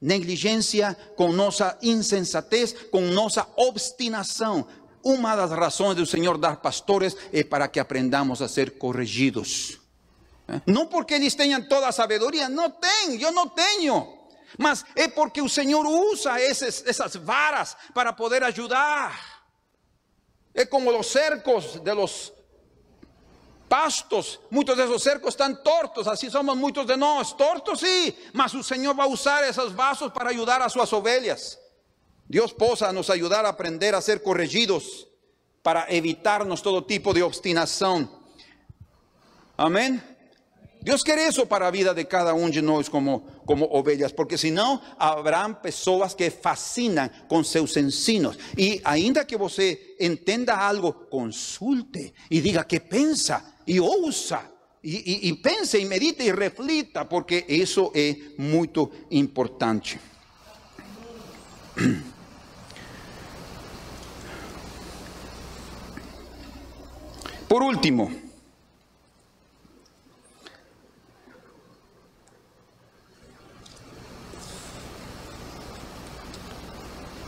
negligência, com nossa insensatez, com nossa obstinação. Uma das razões do Senhor dar pastores é para que aprendamos a ser corrigidos. Não porque eles tenham toda a sabedoria, não tem, eu não tenho. Mas é porque o Senhor usa esses, essas varas para poder ajudar. É como os cercos de los pastos, muitos desses cercos estão tortos, assim somos muitos de nós, tortos sim, mas o Senhor vai usar esses vasos para ajudar a suas ovelhas. Deus possa nos ajudar a aprender a ser corrigidos para evitarnos todo tipo de obstinação. Amém? Deus quer isso para a vida de cada um de nós como, como ovelhas, porque senão haverá pessoas que fascinam com seus ensinos. E ainda que você entenda algo, consulte e diga que pensa e ouça. E, e, e pense e medite e reflita, porque isso é muito importante. Por último,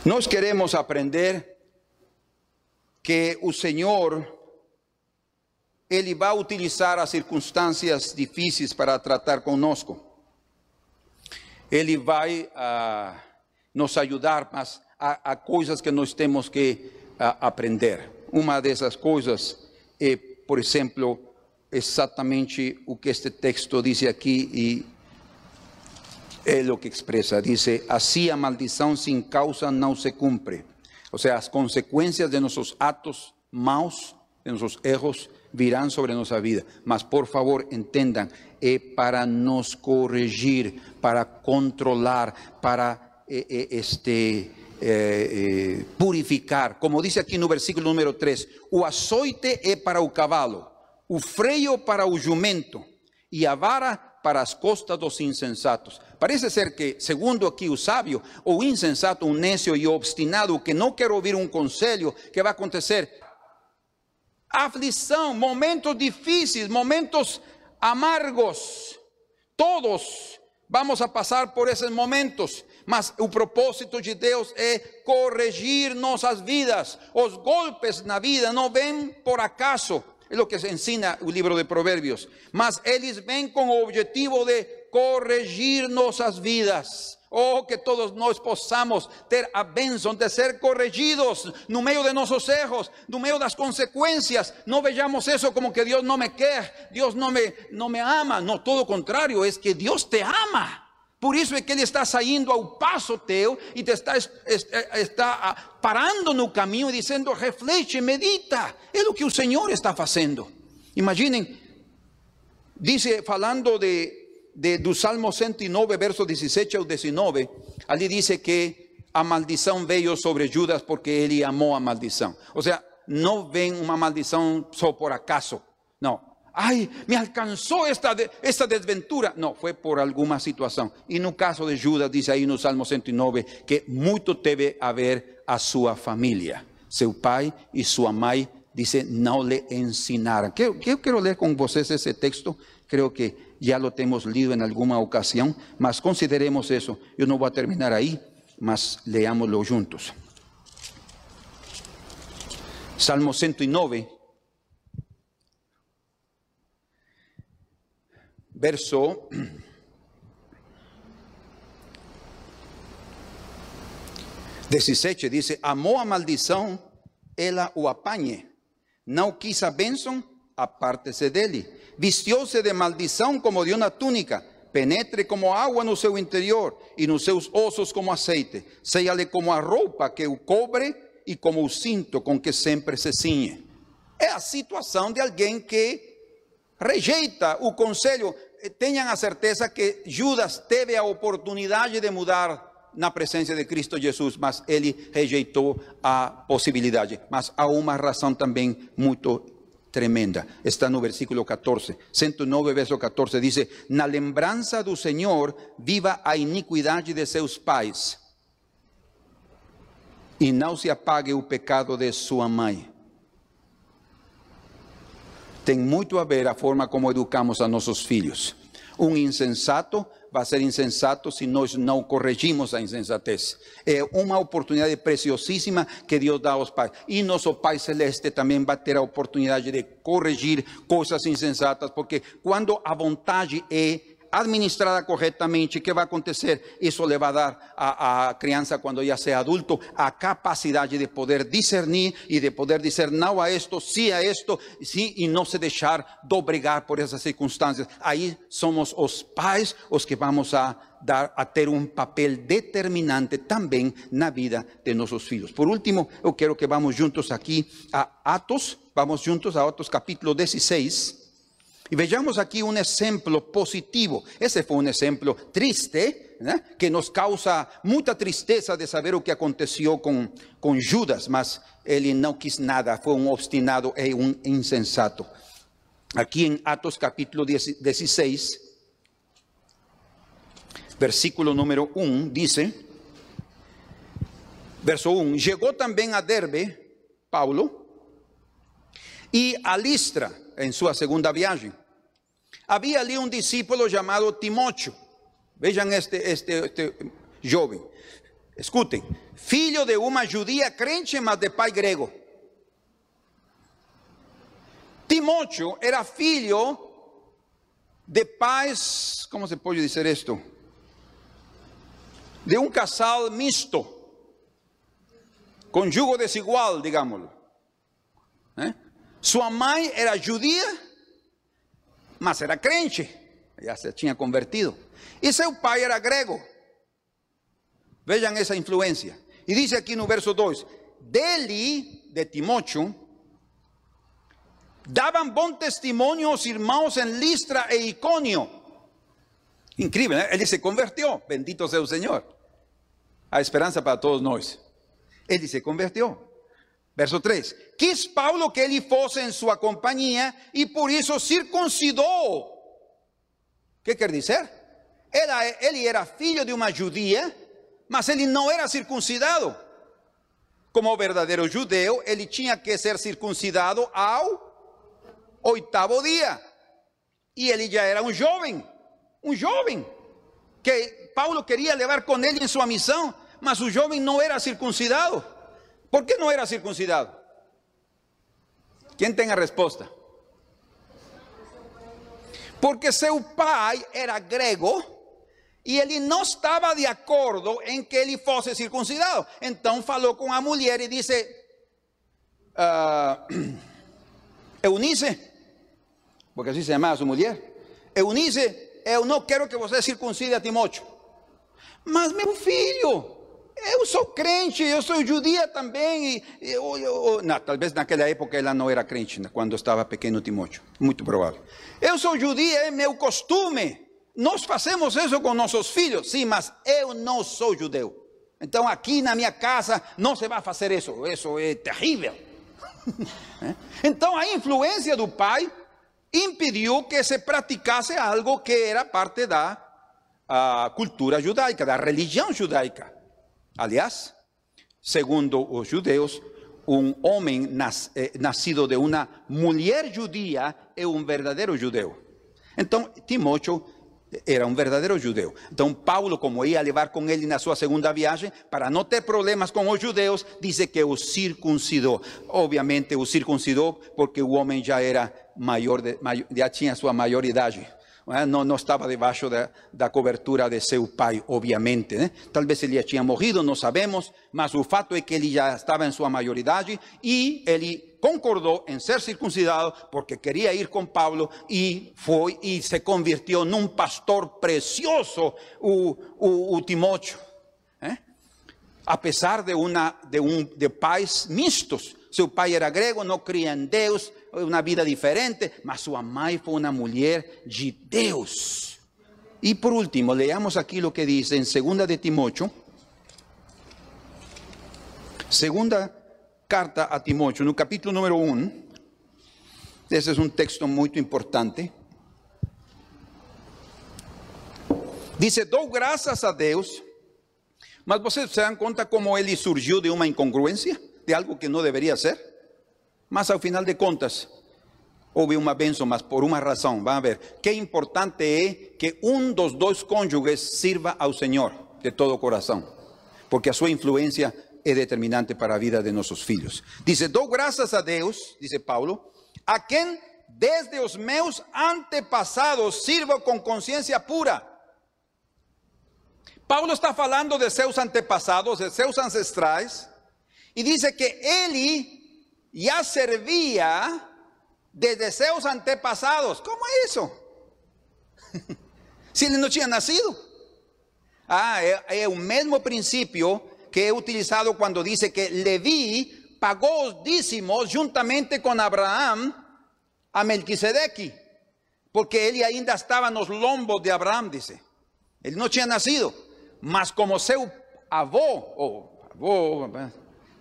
nós queremos aprender que o Senhor Ele vai utilizar as circunstâncias difíceis para tratar conosco. Ele vai uh, nos ajudar, mas há, há, coisas que nós temos que uh, aprender. Uma dessas coisas é, por exemplo, exatamente o que este texto diz aqui e é o que expressa. Diz: assim a maldição sem causa não se cumpre. Ou seja, as consequências de nossos atos maus, de nossos erros, virão sobre nossa vida. Mas, por favor, entendam, é para nos corrigir, para controlar, para este eh, eh, purificar. Como dice aquí en el versículo número 3, o açoite é para o cavalo, o freio para o jumento e a vara para as costas dos insensatos. Parece ser que, segundo aqui o sábio, o insensato, um necio e obstinado que não quer ouvir um conselho, que vai acontecer? Aflição, momentos difíceis, momentos amargos. Todos vamos a passar por esses momentos. Mas o propósito de Deus é corrigir nossas vidas. Os golpes na vida não vêm por acaso, é o que se ensina o livro de Provérbios, mas eles vêm com o objetivo de corrigir nossas vidas. Oh, que todos nós possamos ter a bênção de ser corrigidos no meio de nossos erros, no meio das consequências. Não vejamos isso como que Deus não me quer, Deus não me, não me ama. Não, todo o contrário, é que Deus te ama. Por isso é que ele está saindo ao passo teu e te está, está ah, parando no caminho e dizendo: reflete, medita. É o que o Senhor está fazendo. Imaginem, dice, falando de, de, do Salmo 109, verso 17 ao 19, ali diz que a maldição veio sobre Judas porque ele amou a maldição. Ou seja, não vem uma maldição só por acaso. Não, ay, me alcanzó esta, esta desventura. No, fue por alguna situación. Y en el caso de Judas, dice ahí en el Salmo 109, que mucho debe haber a su familia. Su pai y su mãe, dice, no le ensinaron. Yo quiero leer con ustedes ese texto. Creo que ya lo hemos leído en alguna ocasión, mas consideremos eso. Yo no voy a terminar ahí, mas leámoslo juntos. Salmo 109 verso Dezessete dice, amó a maldição, ela o apañe. Não quis a aparte-se dele. Vistió-se de maldição como de uma túnica, penetre como água no seu interior e nos seus ossos como aceite. Seja-lhe como a roupa que o cobre e como o cinto com que sempre se ciñe. É a situação de alguém que rejeita o conselho. Eh, tengan a certeza que Judas teve a oportunidade de mudar na presença de Cristo Jesus, mas ele rejeitou a possibilidade. Mas há uma razão também muito tremenda. Está no versículo 14. 109, verso 14 diz: Na lembrança do Senhor viva a iniquidade de seus pais, e não se apague o pecado de sua mãe. Tem muito a ver a forma como educamos a nossos filhos. Um insensato vai ser insensato se nós não corrigimos a insensatez. É uma oportunidade preciosíssima que Deus dá aos pais. E nosso Pai Celeste também vai ter a oportunidade de corrigir coisas insensatas, porque quando a vontade é administrada corretamente, ¿qué va a acontecer? Eso le va a dar a, a crianza cuando ya sea adulto a capacidad de poder discernir y de poder decir no a esto, sí a esto, sí, y no se dejar doblegar por esas circunstancias. Ahí somos los pais los que vamos a dar a tener un papel determinante también en la vida de nuestros hijos. Por último, yo quiero que vamos juntos aquí a Atos, vamos juntos a Atos capítulo 16. Y veamos aquí un ejemplo positivo. Ese fue un ejemplo triste, que nos causa mucha tristeza de saber lo que aconteció con, con Judas, mas él no quiso nada, fue un obstinado e un insensato. Aquí en Atos capítulo 16, versículo número 1, dice, verso 1, llegó también a Derbe, Paulo, y a Listra en su segunda viaje. Había allí un discípulo llamado Timóteo. Vean este, este, este joven. Escutem. Filho de uma judia crente, mas de pai grego. Timóteo era filho de pais, como se pode dizer isto? De um casal misto, com jugo desigual, digámoslo. ¿Eh? Sua mãe era judia mas era crente, já se tinha convertido. E seu pai era grego. Vejam essa influência. E diz aqui no verso 2: Dele, de Timóteo, davam bom testemunho os irmãos em Listra e Icônio. Incrível, né? ele se converteu. Bendito seja o Senhor. A esperança para todos nós. Ele se converteu. Verso 3: Quis Paulo que ele fosse em sua companhia e por isso circuncidou. que quer dizer? Era, ele era filho de uma judia, mas ele não era circuncidado. Como verdadeiro judeu, ele tinha que ser circuncidado ao oitavo dia. E ele já era um jovem, um jovem, que Paulo queria levar com ele em sua missão, mas o jovem não era circuncidado. ¿Por qué no era circuncidado? ¿Quién tenga respuesta? Porque su pai era grego y él no estaba de acuerdo en que él fuese circuncidado. Entonces falou con la mujer y dice, uh, Eunice, porque así se llamaba su mujer, Eunice, yo no quiero que você circuncide a Timóteo. Mas meu filho, eu sou crente, eu sou judia também. E, eu, eu, não, talvez naquela época ela não era crente, né, quando estava pequeno Timóteo. Muito provável. Eu sou judia, é meu costume. Nós fazemos isso com nossos filhos, sim, mas eu não sou judeu. Então aqui na minha casa não se vai fazer isso. Isso é terrível. então a influência do pai impediu que se praticasse algo que era parte da cultura judaica, da religião judaica. Aliás, segundo os judeus, um homem nas, eh, nascido de uma mulher judia é um verdadeiro judeu. Então, Timóteo era um verdadeiro judeu. Então, Paulo, como ia levar com ele na sua segunda viagem, para não ter problemas com os judeus, disse que o circuncidou. Obviamente, o circuncidou porque o homem já era maior, de, já tinha sua maioridade. Eh, não, não estava debaixo da, da, cobertura de seu pai, obviamente. Né? Talvez ele já tinha morrido, não sabemos, mas o fato é que ele já estava em sua maioridade e ele concordou em ser circuncidado porque queria ir com Paulo e foi e se convirtió num pastor precioso, o. Eh? Apesar de, uma, de, de pais mistos, seu pai era grego, não cria em Deus, uma vida diferente, mas sua mãe foi uma mulher de Deus. E por último, leamos aqui o que diz em 2 de Timóteo, segunda carta a Timóteo, no capítulo número 1. Esse é um texto muito importante. Dice, dou graças a Deus, mas vocês se dão conta como ele surgiu de uma incongruência, algo que não deveria ser? Mas ao final de contas, houve uma bênção, mas por uma razão. Vamos ver. Que importante é que um dos dois cônjuges sirva ao Senhor de todo o coração, porque a sua influência é determinante para a vida de nossos filhos. Dice: Dou graças a Deus, dice Paulo, a quem desde os meus antepassados sirvo com consciência pura. Paulo está falando de seus antepassados, de seus ancestrais, e diz que ele ya servía de deseos antepasados. ¿Cómo es eso? si él no tinha nacido. Ah, é, é o mesmo princípio que é utilizado quando diz que Levi pagou os dízimos juntamente com Abraão a Melquisedeque, porque ele ainda estava nos lombos de Abraão, dice. Ele não tinha nascido, mas como seu avô, ou avô,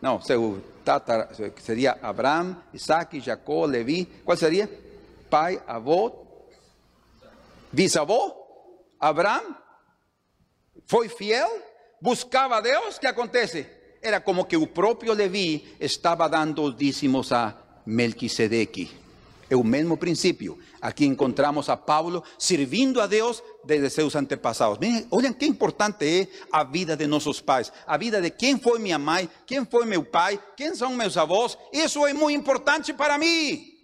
não, seu tatara, seria Abraão, Isaac, Jacó, Levi. Qual seria? Pai, avô, bisavô, Abraão. Foi fiel, buscava a Deus. O que acontece? Era como que o próprio Levi estava dando os dízimos a Melquisedeque. É o mesmo princípio. Aqui encontramos a Paulo servindo a Deus desde seus antepassados. Miren, olhem que importante é a vida de nossos pais, a vida de quem foi minha mãe, quem foi meu pai, quem são meus avós. Isso é muito importante para mim,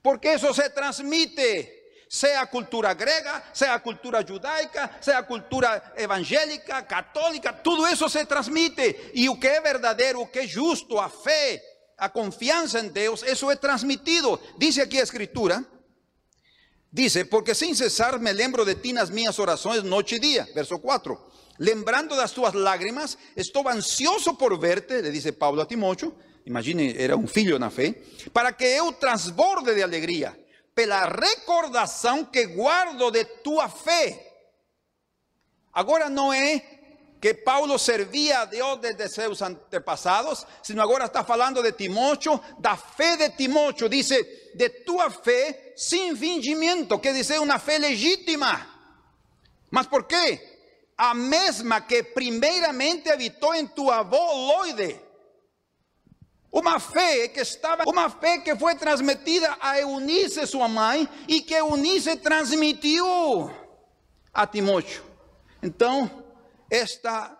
porque isso se transmite. Seja a cultura grega, seja a cultura judaica, seja a cultura evangélica, católica, tudo isso se transmite. E o que é verdadeiro, o que é justo, a fé, a confiança em Deus, isso é transmitido. Diz aqui a Escritura Dice, porque sin cesar me lembro de ti nas minhas orações noite e dia. Verso 4. Lembrando das tuas lágrimas, estou ansioso por verte, le dice Paulo a Timóteo. Imagine, era um filho na fé. Para que eu transborde de alegria, pela recordação que guardo de tua fé. Agora não é que Paulo servia a Deus desde seus antepassados, sino agora está falando de Timóteo, da fé de Timóteo. Dice, de tua fé sin fingimiento, que dice una fe legítima. ¿Mas por qué? A mesma que primeiramente habitou em tua avó Loide. Uma fé que estava, uma fé que foi transmitida a Eunice, sua mãe, e que Eunice transmitiu a Timóteo. Então, esta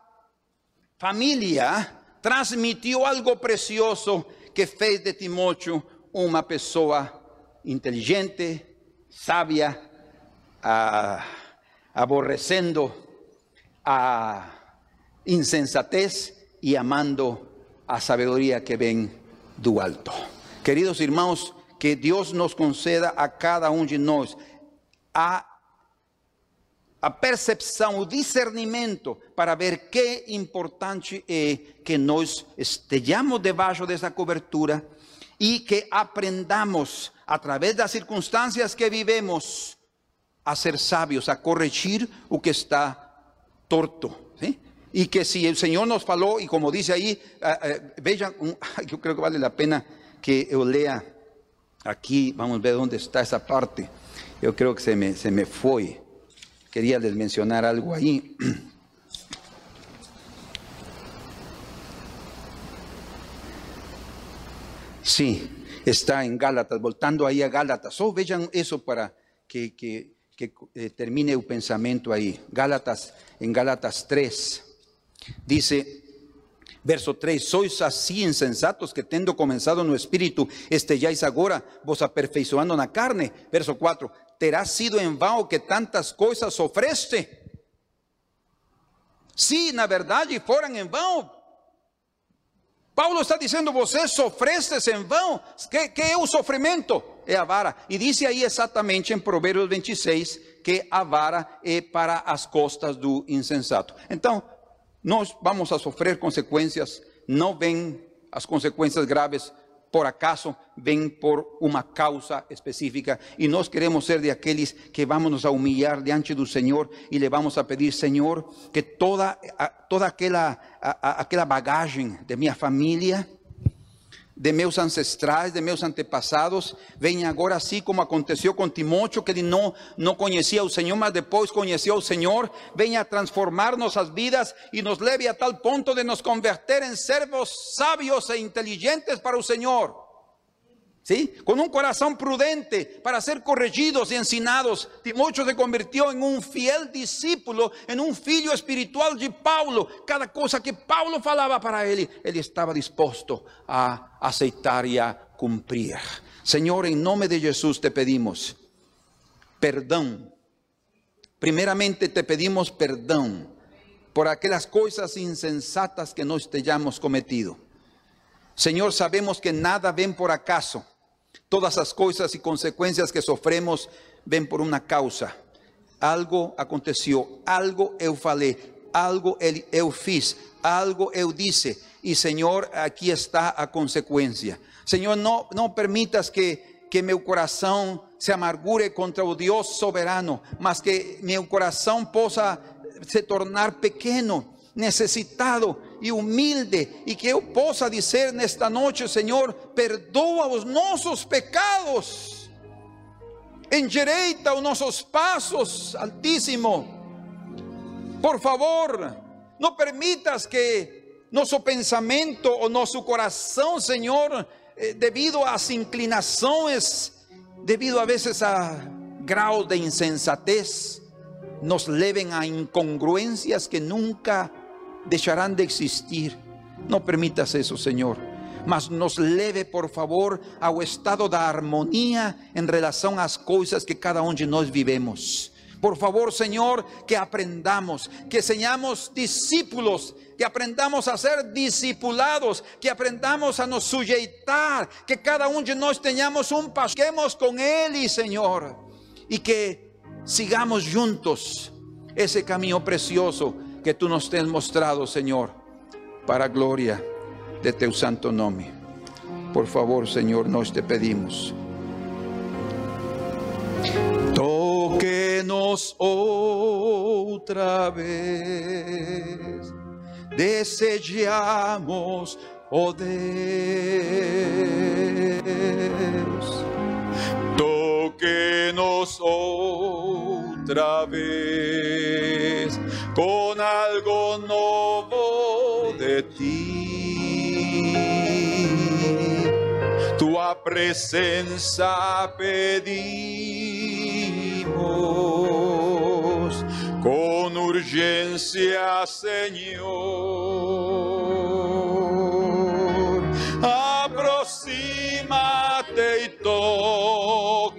família transmitiu algo precioso que fez de Timóteo uma pessoa inteligente, sabia, aborrecendo a insensatez y amando a sabiduría que ven do alto. Queridos hermanos, que Dios nos conceda a cada uno de nosotros a a percepção, o discernimento para ver que importante é que nós estejamos debaixo dessa cobertura e que aprendamos, através das circunstâncias que vivemos, a ser sábios, a corrigir o que está torto. Y que si el Señor nos falou, y como dice ahí, eh, eh, vean, yo creo que vale la pena que yo lea aquí, vamos a ver dónde está esa parte. Yo creo que se me, se me fue. Quería les mencionar algo ahí. Sí, está en Gálatas, voltando ahí a Gálatas. Oh, vean eso para que, que- eh, termine el pensamiento ahí. Gálatas, en Gálatas 3, dice, verso 3, sois así insensatos que tendo comenzado no espíritu, estejais agora vos aperfeiçoando na carne. Verso 4, terá sido en vão que tantas coisas ofreste. Se na verdade foram em vão, Paulo está dizendo, vocês sofrestes em vão. Que, que é o sofrimento? É a vara. E diz aí exatamente em Provérbios 26 que a vara é para as costas do insensato. Então, nós vamos a sofrer consequências, não vêm as consequências graves por acaso, vêm por uma causa específica. E nós queremos ser de aqueles que vamos nos a humilhar diante do Senhor e le vamos a pedir, Senhor, que toda, toda aquela, a- a- aquela bagagem de minha família, de meus ancestrais, de meus antepassados, venha agora assim como aconteceu com Timóteo, que ele não, não conhecia o Senhor, mas depois conheceu o Senhor, venha transformar nossas vidas e nos leve a tal ponto de nos converter em servos sábios e inteligentes para o Senhor. ¿Sí? Con un corazón prudente para ser corregidos y ensinados. Timoteo se convirtió en un fiel discípulo, en un filho espiritual de Paulo. Cada cosa que Paulo falaba para él, él estaba dispuesto a aceitar y a cumplir. Señor, en nombre de Jesús te pedimos perdón. Primeramente te pedimos perdón por aquellas cosas insensatas que nos hayamos cometido. Señor, sabemos que nada ven por acaso. Todas as coisas e consequências que sofremos vêm por uma causa. Algo aconteceu, algo eu falei, algo eu fiz, algo eu disse. E Senhor, aqui está a consequência. Senhor, não, não permitas que, que meu coração se amargure contra o Deus soberano, mas que meu coração possa se tornar pequeno, necessitado e humilde, e que eu possa dizer nesta noite, Senhor, perdoa os nossos pecados, endireita os nossos passos, Altíssimo. Por favor, não permitas que nosso pensamento ou nosso coração, eh, devido às inclinações, devido a vezes a grau de insensatez, nos levem a incongruências que nunca deixarão de existir. Não permitas isso, Senhor. Mas nos leve, por favor, ao estado da harmonia em relação às coisas que cada um de nós vivemos. Por favor, Senhor, que aprendamos, que seamos discípulos, que aprendamos a ser discipulados, que aprendamos a nos sujeitar, que cada um de nós tenhamos um pasquemos com Ele, Senhor, e que sigamos juntos esse caminho precioso que tu nos tens mostrado, Senhor, para a glória de teu santo nome. Por favor, Senhor, nós te pedimos. Toque-nos outra vez, desejamos, oh. Toque-nos outra vez con algo novo de ti. Tua presença pedimos com urgência, Senhor. Aproxima-te e toque-nos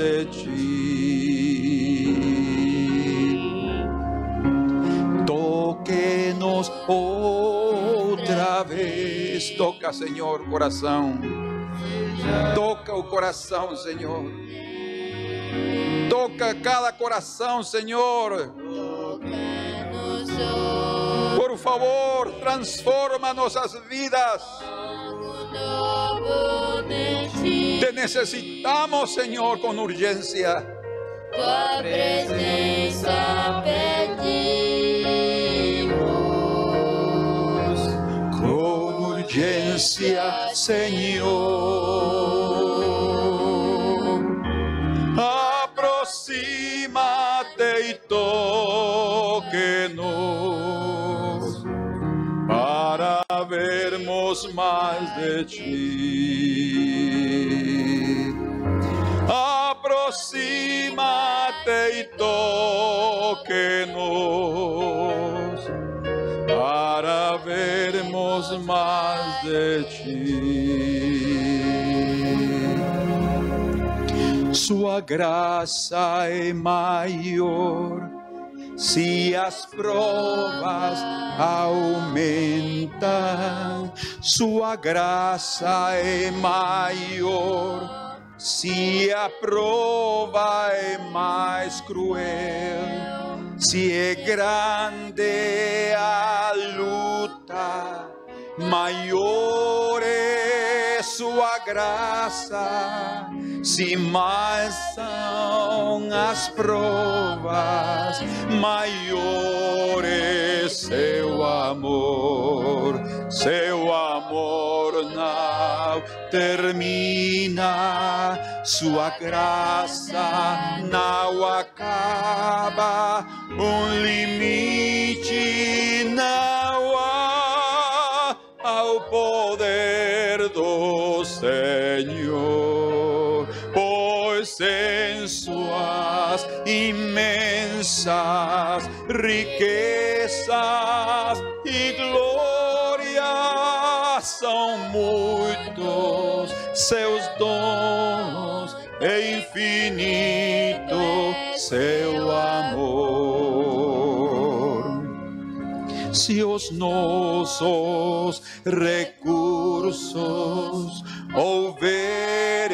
de ti. Toque-nos outra vez. Toca, Senhor, coração. Toca o coração, Senhor. Toca cada coração, Senhor. Por favor, transforma nossas vidas. Te necesitamos, Senhor, com urgência. Tua presença pedimos. Com urgência, Senhor. Aproxima-te e toque-nos para vermos mais de ti. Aproxima-te e toque-nos para vermos mais de ti. Sua graça é maior. Se as provas aumentam, sua graça é maior. Se a prova é mais cruel, se é grande a luta, maior é sua graça. Se mais são as provas, maior amor. Seu amor não termina, sua graça não acaba, um limite não há ao poder do Senhor, pois em suas imensas riquezas e glórias são muitos seus dons e infinito seu amor. Se os nossos recursos houverem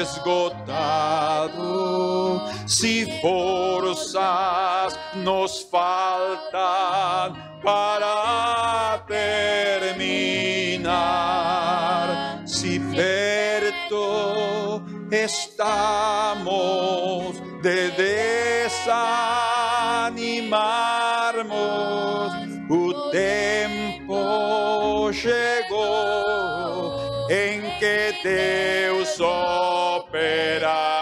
esgotado, se forças nos faltam para terminar, se perto estamos de desanimarmos, o tempo chegou em que Deus operará.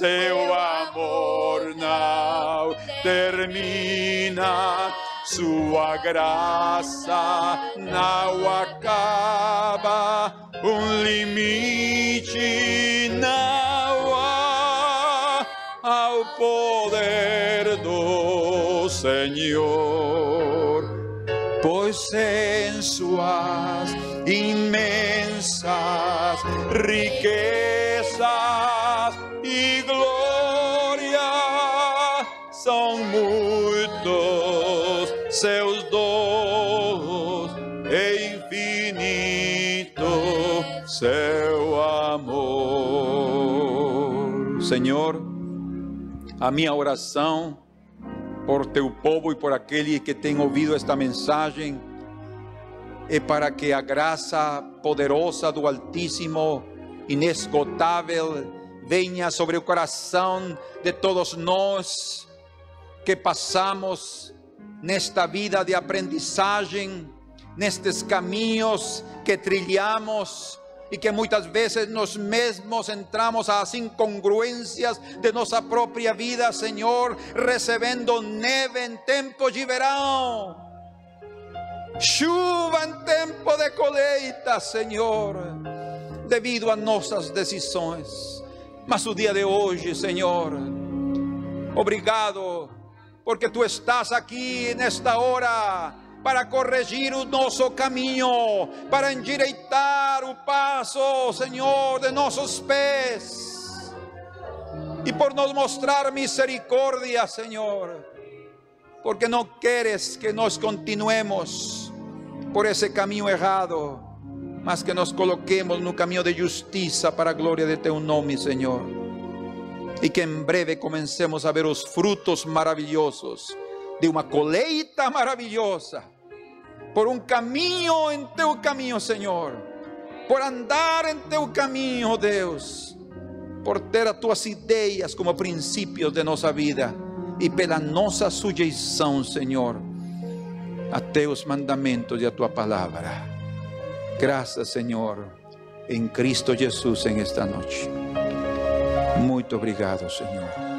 Seu amor não termina, sua graça não acaba, um limite não há. Ao poder do Senhor, pois em suas imensas riquezas seus dons e infinito seu amor. Senhor, a minha oração por teu povo e por aquele que tem ouvido esta mensagem é para que a graça poderosa do Altíssimo, inesgotável, venha sobre o coração de todos nós que passamos nesta vida de aprendizagem, nestes caminhos que trilhamos e que muitas vezes nós mesmos entramos às incongruências de nossa própria vida, Senhor, recebendo neve em tempo de verão, chuva em tempo de colheita, Senhor, devido a nossas decisões. Mas o dia de hoje, Senhor, obrigado, porque tu estás aqui nesta hora para corrigir o nosso caminho, para endireitar o passo, Senhor, de nossos pés, e por nos mostrar misericórdia, Senhor, porque não queres que nós continuemos por esse caminho errado, mas que nos coloquemos no caminho de justiça para a glória de teu nome, Senhor. E que em breve comecemos a ver os frutos maravilhosos de uma colheita maravilhosa, por um caminho em teu caminho, Senhor, por andar em teu caminho, Deus, por ter as tuas ideias como princípios de nossa vida e pela nossa sujeição, Senhor, a teus mandamentos e a tua palavra. Graças, Senhor, em Cristo Jesus em esta noite. Muito obrigado, Senhor.